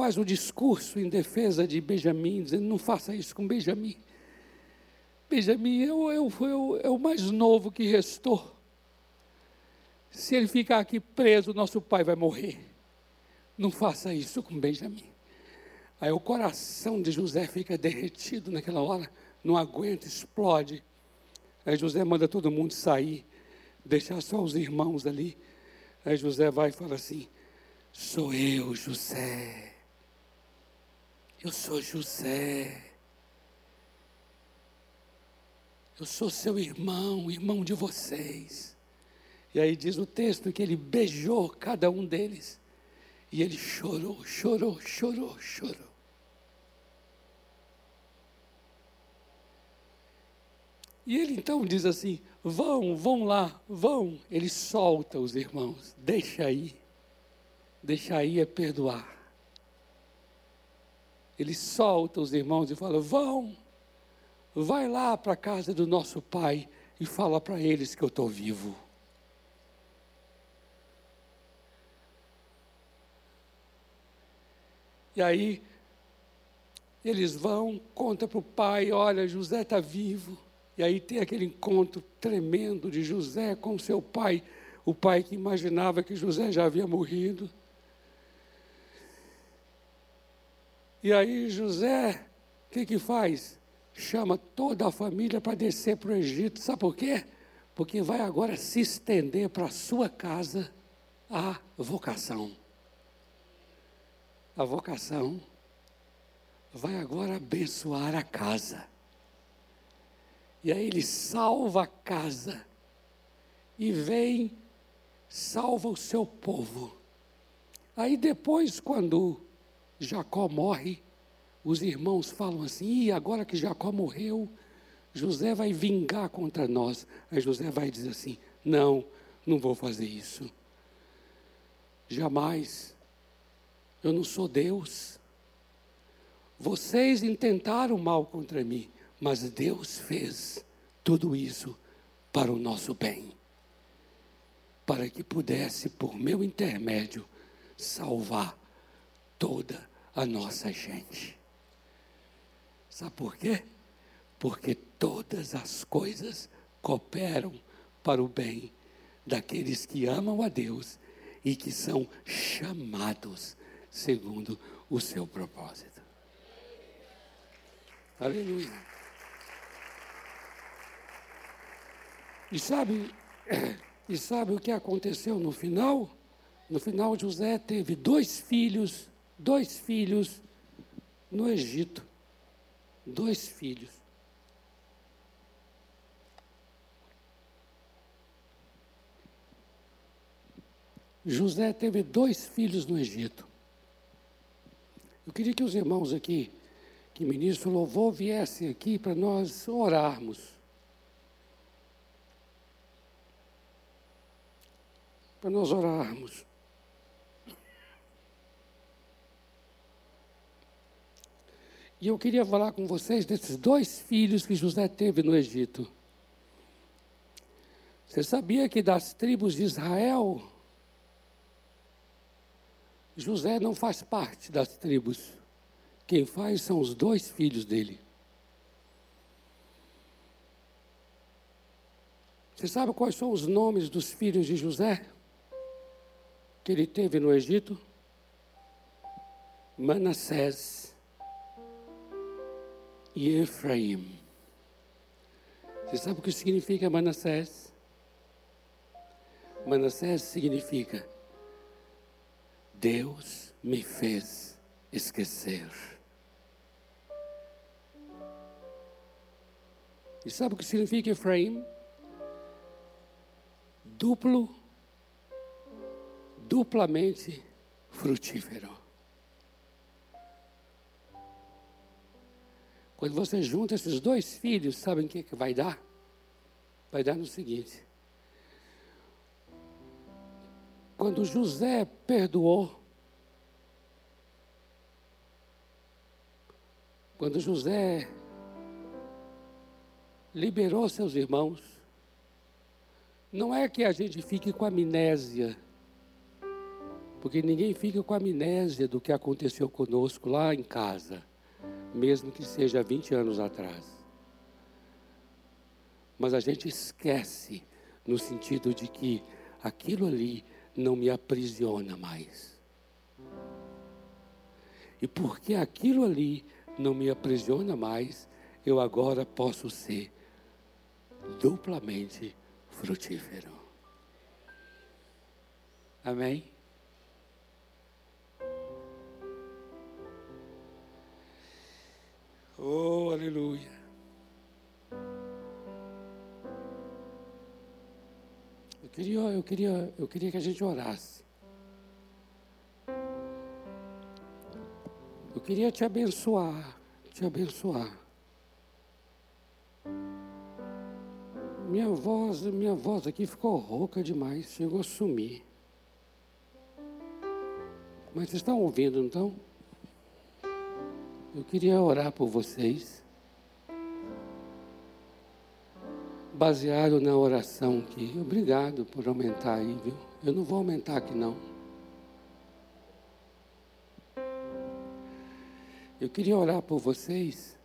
faz um discurso em defesa de Benjamim, dizendo: não faça isso com Benjamim. Benjamim é o, é o, é o mais novo que restou. Se ele ficar aqui preso, nosso pai vai morrer. Não faça isso com Benjamim. Aí o coração de José fica derretido naquela hora, não aguenta, explode. Aí José manda todo mundo sair, deixar só os irmãos ali. Aí José vai e fala assim: Sou eu, José. Eu sou José. Eu sou seu irmão, irmão de vocês. E aí diz o texto que ele beijou cada um deles. E ele chorou, chorou, chorou, chorou. E ele então diz assim: vão, vão lá, vão. Ele solta os irmãos, deixa aí. Deixa aí é perdoar ele solta os irmãos e fala: vão, vai lá para a casa do nosso pai e fala para eles que eu estou vivo. E aí, eles vão, conta para o pai: olha, José está vivo. E aí tem aquele encontro tremendo de José com seu pai, o pai que imaginava que José já havia morrido. E aí José, o que que faz? Chama toda a família para descer para o Egito. Sabe por quê? Porque vai agora se estender para a sua casa a vocação. A vocação vai agora abençoar a casa. E aí ele salva a casa e vem, salva o seu povo. Aí depois, quando Jacó morre, os irmãos falam assim: e agora que Jacó morreu, José vai vingar contra nós. Aí José vai dizer assim: não, não vou fazer isso. Jamais. Eu não sou Deus. Vocês intentaram mal contra mim, mas Deus fez tudo isso para o nosso bem. Para que pudesse, por meu intermédio, salvar toda a nossa gente. Sabe por quê? Porque todas as coisas cooperam para o bem daqueles que amam a Deus e que são chamados segundo o seu propósito. Aleluia. E sabe, e sabe o que aconteceu no final? No final, José teve dois filhos dois filhos no Egito. Dois filhos. José teve dois filhos no Egito. Eu queria que os irmãos aqui, que ministro louvor, viessem aqui para nós orarmos. Para nós orarmos. E eu queria falar com vocês desses dois filhos que José teve no Egito. Você sabia que das tribos de Israel, José não faz parte das tribos. Quem faz são os dois filhos dele. Você sabe quais são os nomes dos filhos de José? Que ele teve no Egito? Manassés e Efraim. Você sabe o que significa Manassés? Manassés significa Deus me fez esquecer. E sabe o que significa Efraim? Duplo, duplamente frutífero. Quando você junta esses dois filhos, sabem o que, que vai dar? Vai dar no seguinte: Quando José perdoou, quando José liberou seus irmãos, não é que a gente fique com amnésia, porque ninguém fica com amnésia do que aconteceu conosco lá em casa, mesmo que seja 20 anos atrás. Mas a gente esquece no sentido de que aquilo ali não me aprisiona mais. E porque aquilo ali não me aprisiona mais, eu agora posso ser duplamente frutífero. Amém? Oh, aleluia. queria, eu, queria, eu queria que a gente orasse. Eu queria te abençoar, te abençoar. Minha voz, minha voz aqui ficou rouca demais, chegou a sumir. Mas vocês estão ouvindo, então? Eu queria orar por vocês. baseado na oração aqui. Obrigado por aumentar aí, viu? Eu não vou aumentar aqui não. Eu queria orar por vocês,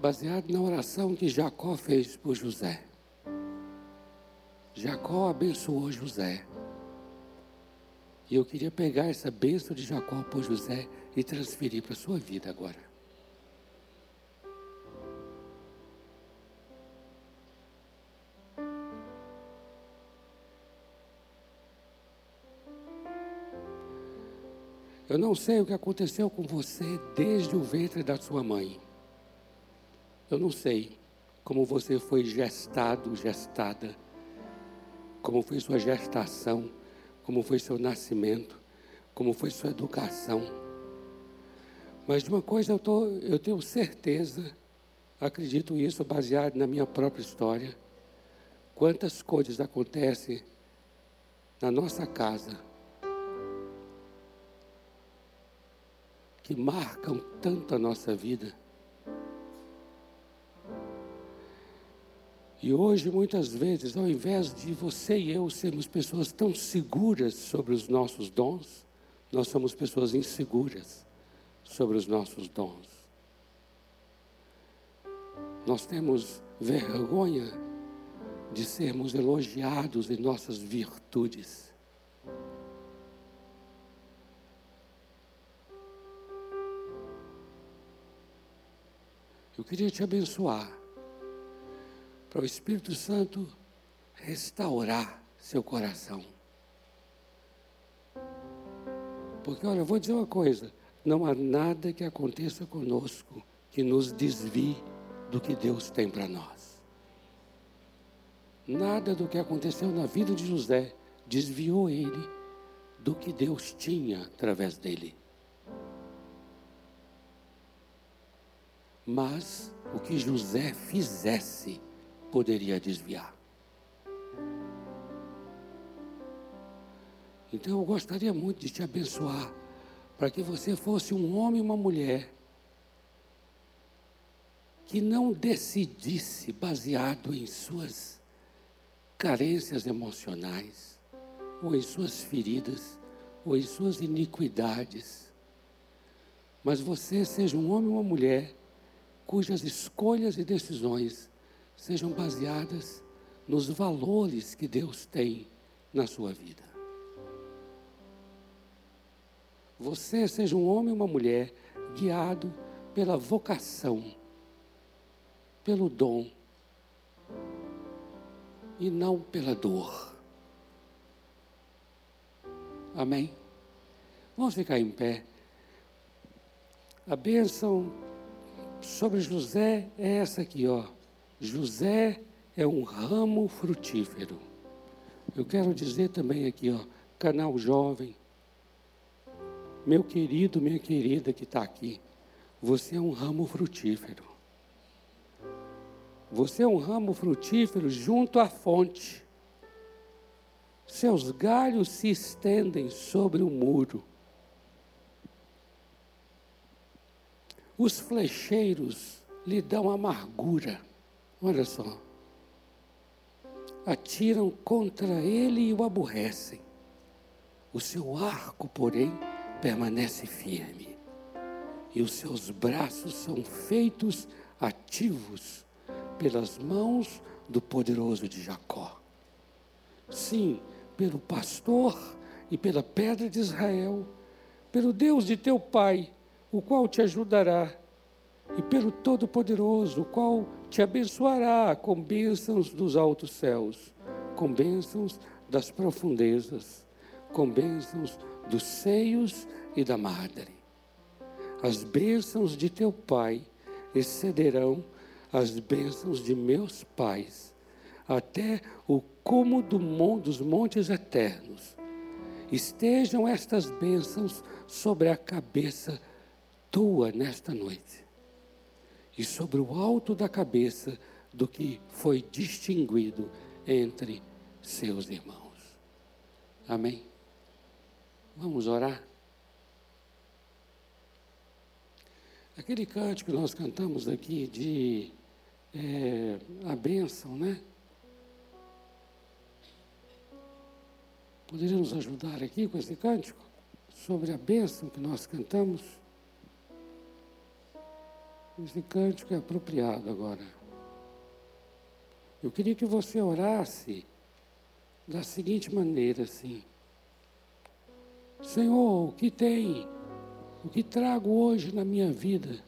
baseado na oração que Jacó fez por José. Jacó abençoou José. E eu queria pegar essa bênção de Jacó por José e transferir para a sua vida agora. Eu não sei o que aconteceu com você desde o ventre da sua mãe. Eu não sei como você foi gestado, gestada, como foi sua gestação, como foi seu nascimento, como foi sua educação. Mas de uma coisa eu, tô, eu tenho certeza, acredito isso baseado na minha própria história. Quantas coisas acontecem na nossa casa que marcam tanto a nossa vida. E hoje, muitas vezes, ao invés de você e eu sermos pessoas tão seguras sobre os nossos dons, nós somos pessoas inseguras sobre os nossos dons. Nós temos vergonha de sermos elogiados em nossas virtudes. Eu queria te abençoar para o Espírito Santo restaurar seu coração. Porque, olha, eu vou dizer uma coisa: não há nada que aconteça conosco que nos desvie do que Deus tem para nós. Nada do que aconteceu na vida de José desviou ele do que Deus tinha através dele. Mas o que José fizesse poderia desviar. Então eu gostaria muito de te abençoar, para que você fosse um homem e uma mulher que não decidisse baseado em suas carências emocionais, ou em suas feridas, ou em suas iniquidades, mas você seja um homem ou uma mulher cujas escolhas e decisões sejam baseadas nos valores que Deus tem na sua vida. Você seja um homem ou uma mulher guiado pela vocação, pelo dom e não pela dor. Amém? Vamos ficar em pé. A bênção sobre José é essa aqui, ó. José é um ramo frutífero. Eu quero dizer também aqui, ó, canal jovem, meu querido, minha querida que está aqui, você é um ramo frutífero. Você é um ramo frutífero junto à fonte. Seus galhos se estendem sobre o muro. Os flecheiros lhe dão amargura. Olha só. Atiram contra ele e o aborrecem. O seu arco, porém, permanece firme. E os seus braços são feitos ativos pelas mãos do poderoso de Jacó. Sim, pelo pastor e pela pedra de Israel, pelo Deus de teu pai, o qual te ajudará, e pelo Todo-Poderoso, o qual te abençoará com bênçãos dos altos céus, com bênçãos das profundezas, com bênçãos dos seios e da madre. As bênçãos de teu pai excederão as bênçãos de meus pais, até o cumo do dos montes eternos. Estejam estas bênçãos sobre a cabeça tua nesta noite, e sobre o alto da cabeça do que foi distinguido entre seus irmãos. Amém? Vamos orar? Aquele cântico que nós cantamos aqui de é, a bênção, né? Poderia nos ajudar aqui com esse cântico? Sobre a bênção que nós cantamos? Esse cântico é apropriado agora. Eu queria que você orasse da seguinte maneira, assim. Senhor, o que tem, o que trago hoje na minha vida?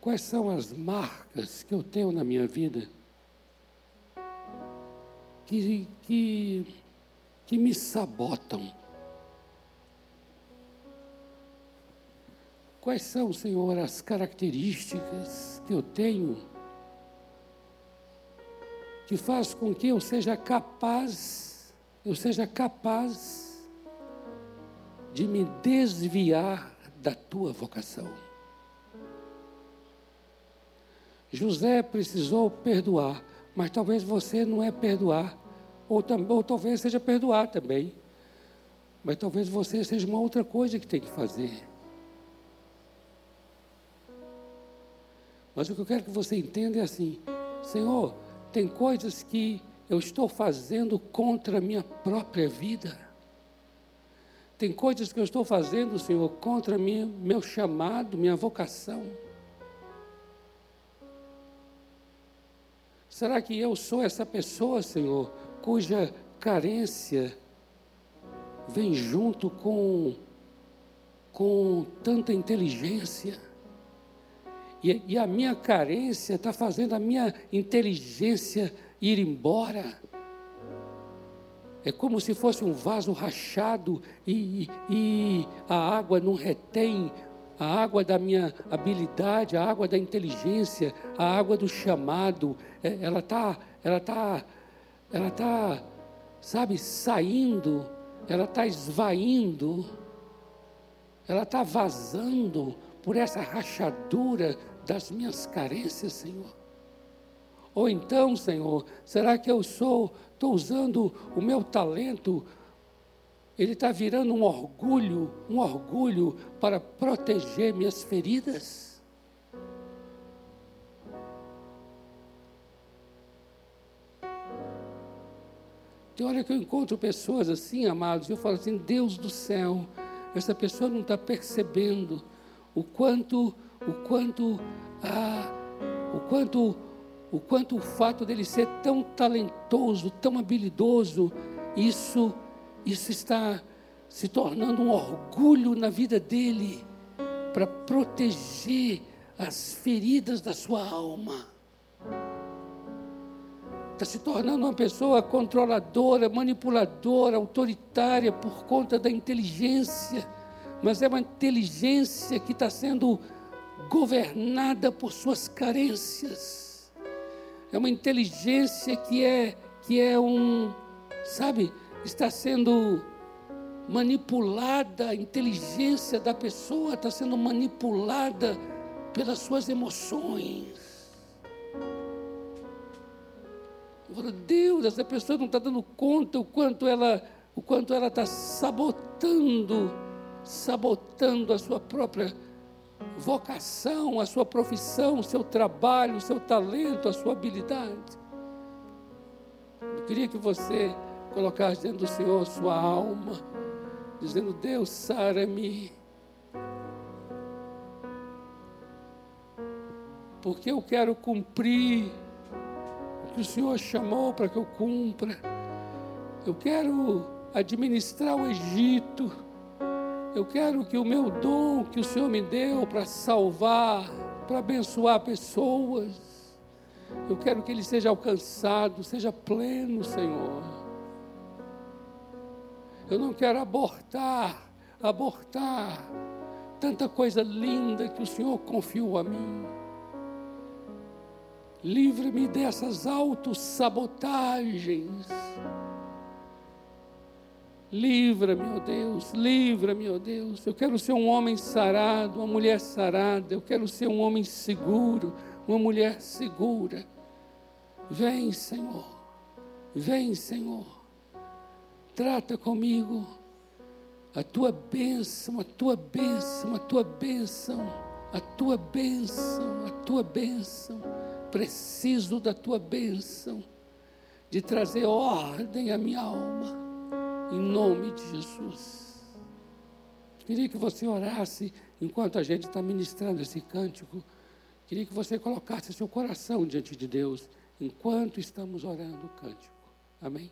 Quais são as marcas que eu tenho na minha vida que, que, que me sabotam? Quais são, Senhor, as características que eu tenho que faz com que eu seja capaz, eu seja capaz de me desviar da tua vocação. José precisou perdoar, mas talvez você não é perdoar, ou, ou talvez seja perdoar também, mas talvez você seja uma outra coisa que tem que fazer. Mas o que eu quero que você entenda é assim: Senhor, tem coisas que eu estou fazendo contra a minha própria vida. Tem coisas que eu estou fazendo, Senhor, contra minha, meu chamado, minha vocação. Será que eu sou essa pessoa, Senhor, cuja carência vem junto com, com tanta inteligência? E, e a minha carência está fazendo a minha inteligência ir embora? É como se fosse um vaso rachado e, e a água não retém a água da minha habilidade, a água da inteligência, a água do chamado, é, ela está, ela está, ela está, sabe, saindo, ela está esvaindo, ela está vazando por essa rachadura das minhas carências, Senhor. Ou então, Senhor, será que eu sou, estou usando o meu talento ele está virando um orgulho, um orgulho para proteger minhas feridas. Tem hora que eu encontro pessoas assim, amados, e eu falo assim: Deus do céu, essa pessoa não está percebendo o quanto, o quanto, ah, o quanto, o quanto o fato dele ser tão talentoso, tão habilidoso, isso isso está se tornando um orgulho na vida dele para proteger as feridas da sua alma. Está se tornando uma pessoa controladora, manipuladora, autoritária por conta da inteligência, mas é uma inteligência que está sendo governada por suas carências. É uma inteligência que é que é um, sabe, está sendo manipulada, a inteligência da pessoa está sendo manipulada pelas suas emoções. Eu falo, Deus, essa pessoa não está dando conta o quanto ela, o quanto ela está sabotando, sabotando a sua própria vocação, a sua profissão, o seu trabalho, o seu talento, a sua habilidade. Eu queria que você colocar diante do Senhor sua alma, dizendo: Deus, sara-me. Porque eu quero cumprir o que o Senhor chamou para que eu cumpra. Eu quero administrar o Egito. Eu quero que o meu dom que o Senhor me deu para salvar, para abençoar pessoas, eu quero que ele seja alcançado, seja pleno, Senhor. Eu não quero abortar, abortar tanta coisa linda que o Senhor confiou a mim. Livre-me dessas autossabotagens. Livra-me, ó Deus, livra-me, ó Deus. Eu quero ser um homem sarado, uma mulher sarada. Eu quero ser um homem seguro, uma mulher segura. Vem, Senhor. Vem, Senhor. Trata comigo a tua bênção, a tua bênção, a tua bênção, a tua bênção, a tua bênção. Preciso da tua bênção, de trazer ordem à minha alma, em nome de Jesus. Queria que você orasse enquanto a gente está ministrando esse cântico. Queria que você colocasse seu coração diante de Deus enquanto estamos orando o cântico. Amém?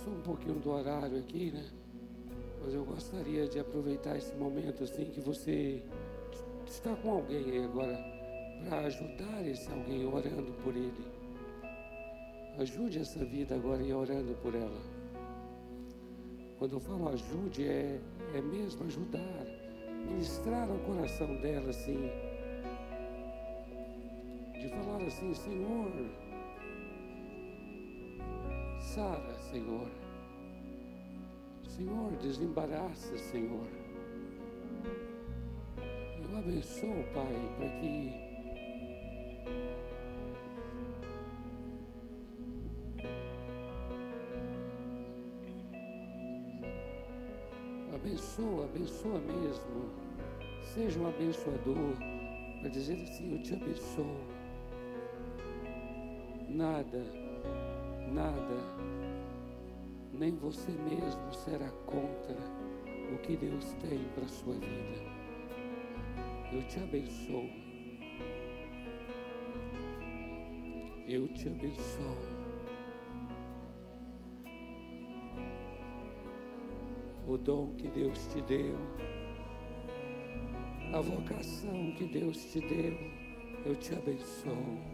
passou um pouquinho do horário aqui, né? Mas eu gostaria de aproveitar esse momento assim que você está com alguém aí agora para ajudar esse alguém orando por ele. Ajude essa vida agora e orando por ela. Quando eu falo ajude é é mesmo ajudar, ministrar ao coração dela assim, de falar assim, Senhor, Sara, Senhor. Senhor, desembaraça, Senhor. Eu abençoo, Pai, para que abençoa, abençoa mesmo. Seja um abençoador para dizer assim: Eu te abençoo. Nada nada, nem você mesmo será contra o que Deus tem para a sua vida. Eu te abençoo. Eu te abençoo. o dom que Deus te deu, a vocação que Deus te deu, eu te abençoo.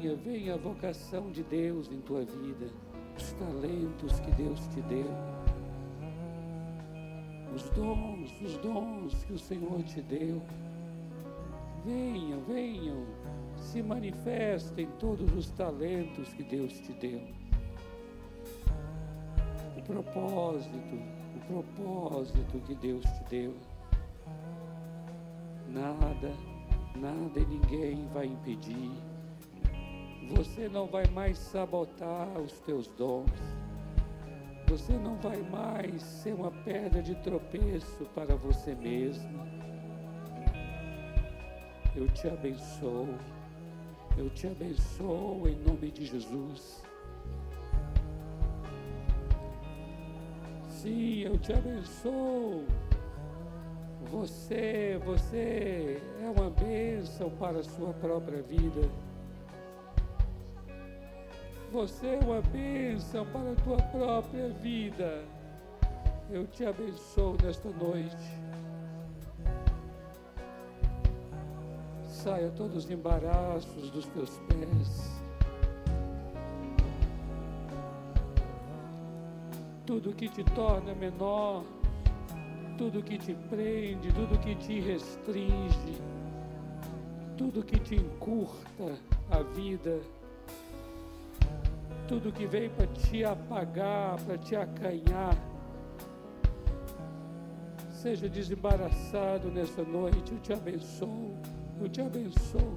Venha, venha a vocação de Deus em tua vida, os talentos que Deus te deu, os dons, os dons que o Senhor te deu. Venham, venham, se manifestem todos os talentos que Deus te deu propósito, o propósito que Deus te deu. Nada, nada e ninguém vai impedir. Você não vai mais sabotar os teus dons. Você não vai mais ser uma pedra de tropeço para você mesmo. Eu te abençoo. Eu te abençoo em nome de Jesus. Sim, eu te abençoo. Você, você é uma bênção para a sua própria vida. Você é uma bênção para a tua própria vida. Eu te abençoo nesta noite. Saia todos os embaraços dos teus pés. tudo que te torna menor, tudo que te prende, tudo que te restringe, tudo que te encurta a vida, tudo que vem para te apagar, para te acanhar, seja desembaraçado nessa noite. Eu te abençoo, eu te abençoo.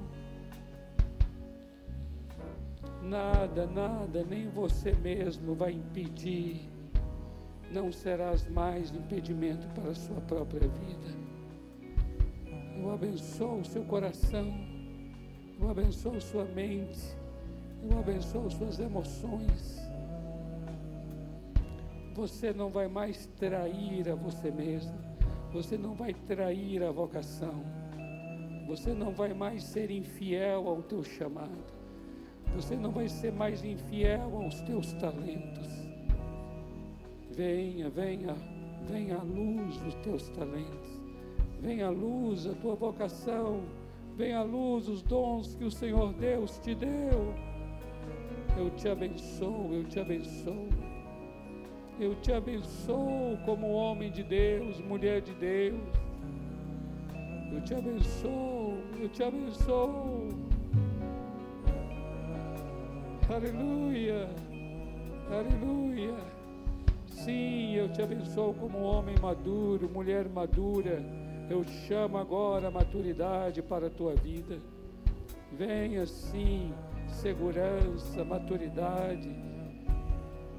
Nada, nada, nem você mesmo vai impedir não serás mais impedimento para a sua própria vida. Eu abençoo o seu coração, eu abençoo sua mente, eu abençoo suas emoções. Você não vai mais trair a você mesmo, você não vai trair a vocação, você não vai mais ser infiel ao teu chamado, você não vai ser mais infiel aos teus talentos. Venha, venha, venha a luz dos teus talentos, venha a luz a tua vocação, venha a luz os dons que o Senhor Deus te deu. Eu te abençoo, eu te abençoo. Eu te abençoo como homem de Deus, mulher de Deus. Eu te abençoo, eu te abençoo. Aleluia, aleluia. Sim, eu te abençoo como homem maduro, mulher madura. Eu chamo agora a maturidade para a tua vida. Venha sim, segurança, maturidade.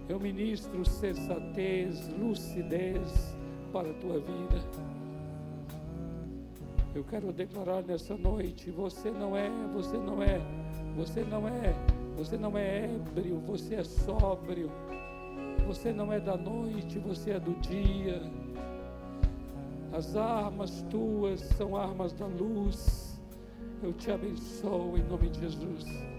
Eu ministro sensatez, lucidez para a tua vida. Eu quero declarar nessa noite: você não é, você não é, você não é, você não é ébrio, você é sóbrio. Você não é da noite, você é do dia. As armas tuas são armas da luz. Eu te abençoo em nome de Jesus.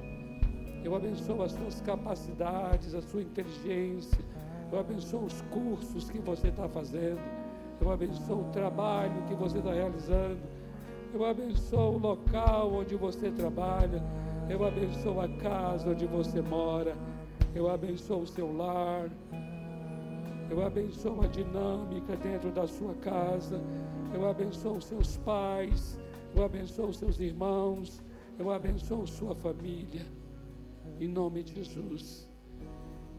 Eu abençoo as suas capacidades, a sua inteligência. Eu abençoo os cursos que você está fazendo. Eu abençoo o trabalho que você está realizando. Eu abençoo o local onde você trabalha. Eu abençoo a casa onde você mora. Eu abençoo o seu lar. Eu abençoo a dinâmica dentro da sua casa. Eu abençoo os seus pais. Eu abençoo os seus irmãos. Eu abençoo sua família. Em nome de Jesus.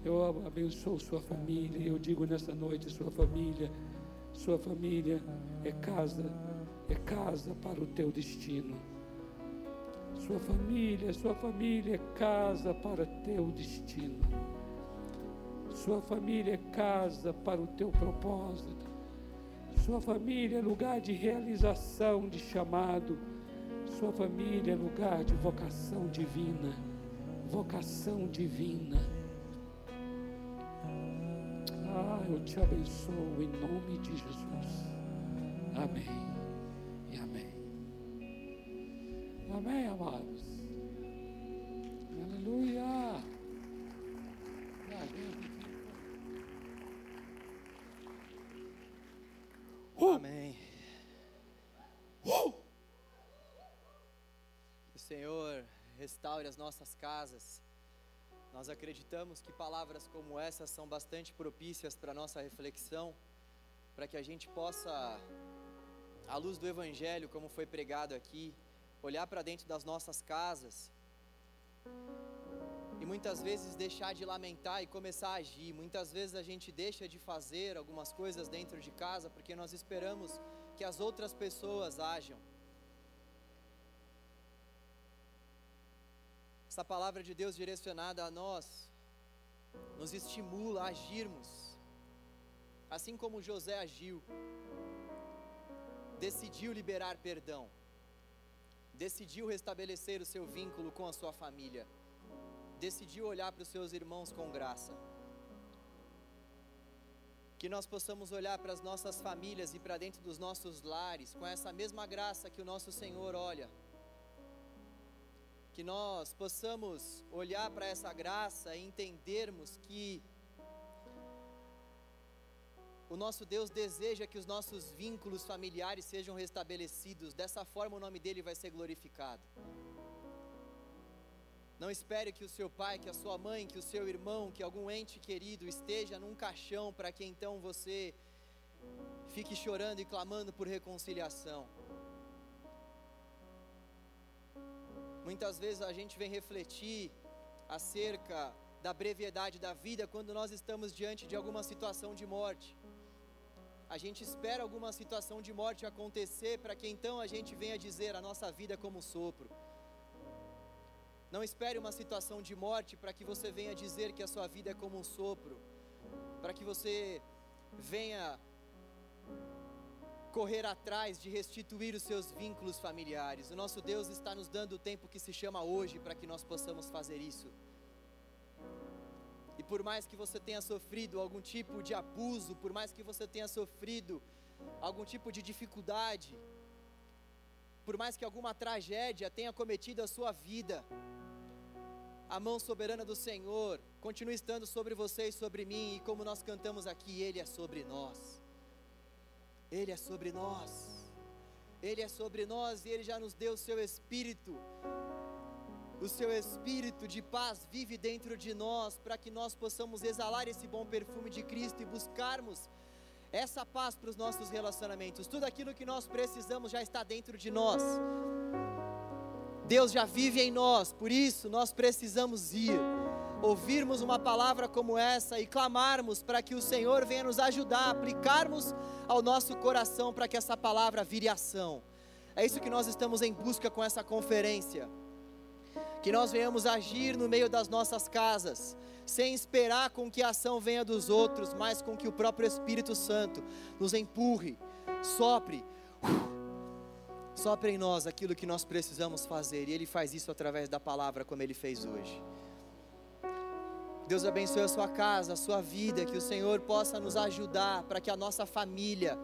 Eu abençoo sua família. Eu digo nessa noite, sua família. Sua família é casa, é casa para o teu destino. Sua família, sua família é casa para teu destino Sua família é casa para o teu propósito. Sua família é lugar de realização, de chamado. Sua família é lugar de vocação divina. Vocação divina. Ah, eu te abençoo em nome de Jesus. Amém. E amém. Amém, amados. Aleluia. Uh! Amém. Uh! Senhor restaure as nossas casas. Nós acreditamos que palavras como essas são bastante propícias para nossa reflexão, para que a gente possa, à luz do Evangelho, como foi pregado aqui, olhar para dentro das nossas casas e muitas vezes deixar de lamentar e começar a agir. Muitas vezes a gente deixa de fazer algumas coisas dentro de casa porque nós esperamos que as outras pessoas ajam. Essa palavra de Deus direcionada a nós nos estimula a agirmos, assim como José agiu, decidiu liberar perdão, decidiu restabelecer o seu vínculo com a sua família decidiu olhar para os seus irmãos com graça. Que nós possamos olhar para as nossas famílias e para dentro dos nossos lares com essa mesma graça que o nosso Senhor olha. Que nós possamos olhar para essa graça e entendermos que o nosso Deus deseja que os nossos vínculos familiares sejam restabelecidos, dessa forma o nome dele vai ser glorificado. Não espere que o seu pai, que a sua mãe, que o seu irmão, que algum ente querido esteja num caixão para que então você fique chorando e clamando por reconciliação. Muitas vezes a gente vem refletir acerca da brevidade da vida quando nós estamos diante de alguma situação de morte. A gente espera alguma situação de morte acontecer para que então a gente venha dizer a nossa vida como sopro. Não espere uma situação de morte para que você venha dizer que a sua vida é como um sopro, para que você venha correr atrás de restituir os seus vínculos familiares. O nosso Deus está nos dando o tempo que se chama hoje para que nós possamos fazer isso. E por mais que você tenha sofrido algum tipo de abuso, por mais que você tenha sofrido algum tipo de dificuldade, por mais que alguma tragédia tenha cometido a sua vida, a mão soberana do Senhor continue estando sobre você e sobre mim, e como nós cantamos aqui, Ele é sobre nós. Ele é sobre nós. Ele é sobre nós e Ele já nos deu o seu Espírito. O seu Espírito de paz vive dentro de nós, para que nós possamos exalar esse bom perfume de Cristo e buscarmos essa paz para os nossos relacionamentos. Tudo aquilo que nós precisamos já está dentro de nós. Deus já vive em nós, por isso nós precisamos ir, ouvirmos uma palavra como essa e clamarmos para que o Senhor venha nos ajudar, aplicarmos ao nosso coração para que essa palavra vire ação. É isso que nós estamos em busca com essa conferência. Que nós venhamos agir no meio das nossas casas, sem esperar com que a ação venha dos outros, mas com que o próprio Espírito Santo nos empurre, sopre, sopre em nós aquilo que nós precisamos fazer, e Ele faz isso através da palavra, como Ele fez hoje. Deus abençoe a sua casa, a sua vida, que o Senhor possa nos ajudar para que a nossa família,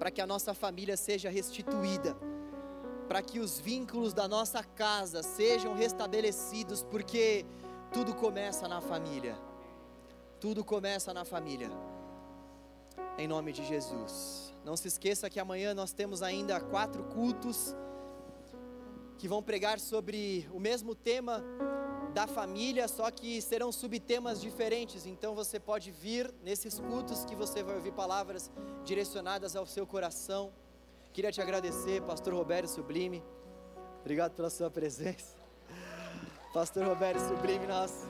para que a nossa família seja restituída, para que os vínculos da nossa casa sejam restabelecidos, porque tudo começa na família. Tudo começa na família. Em nome de Jesus. Não se esqueça que amanhã nós temos ainda quatro cultos que vão pregar sobre o mesmo tema da família, só que serão subtemas diferentes. Então você pode vir nesses cultos que você vai ouvir palavras direcionadas ao seu coração. Queria te agradecer, Pastor Roberto Sublime. Obrigado pela sua presença. Pastor Roberto Sublime, nós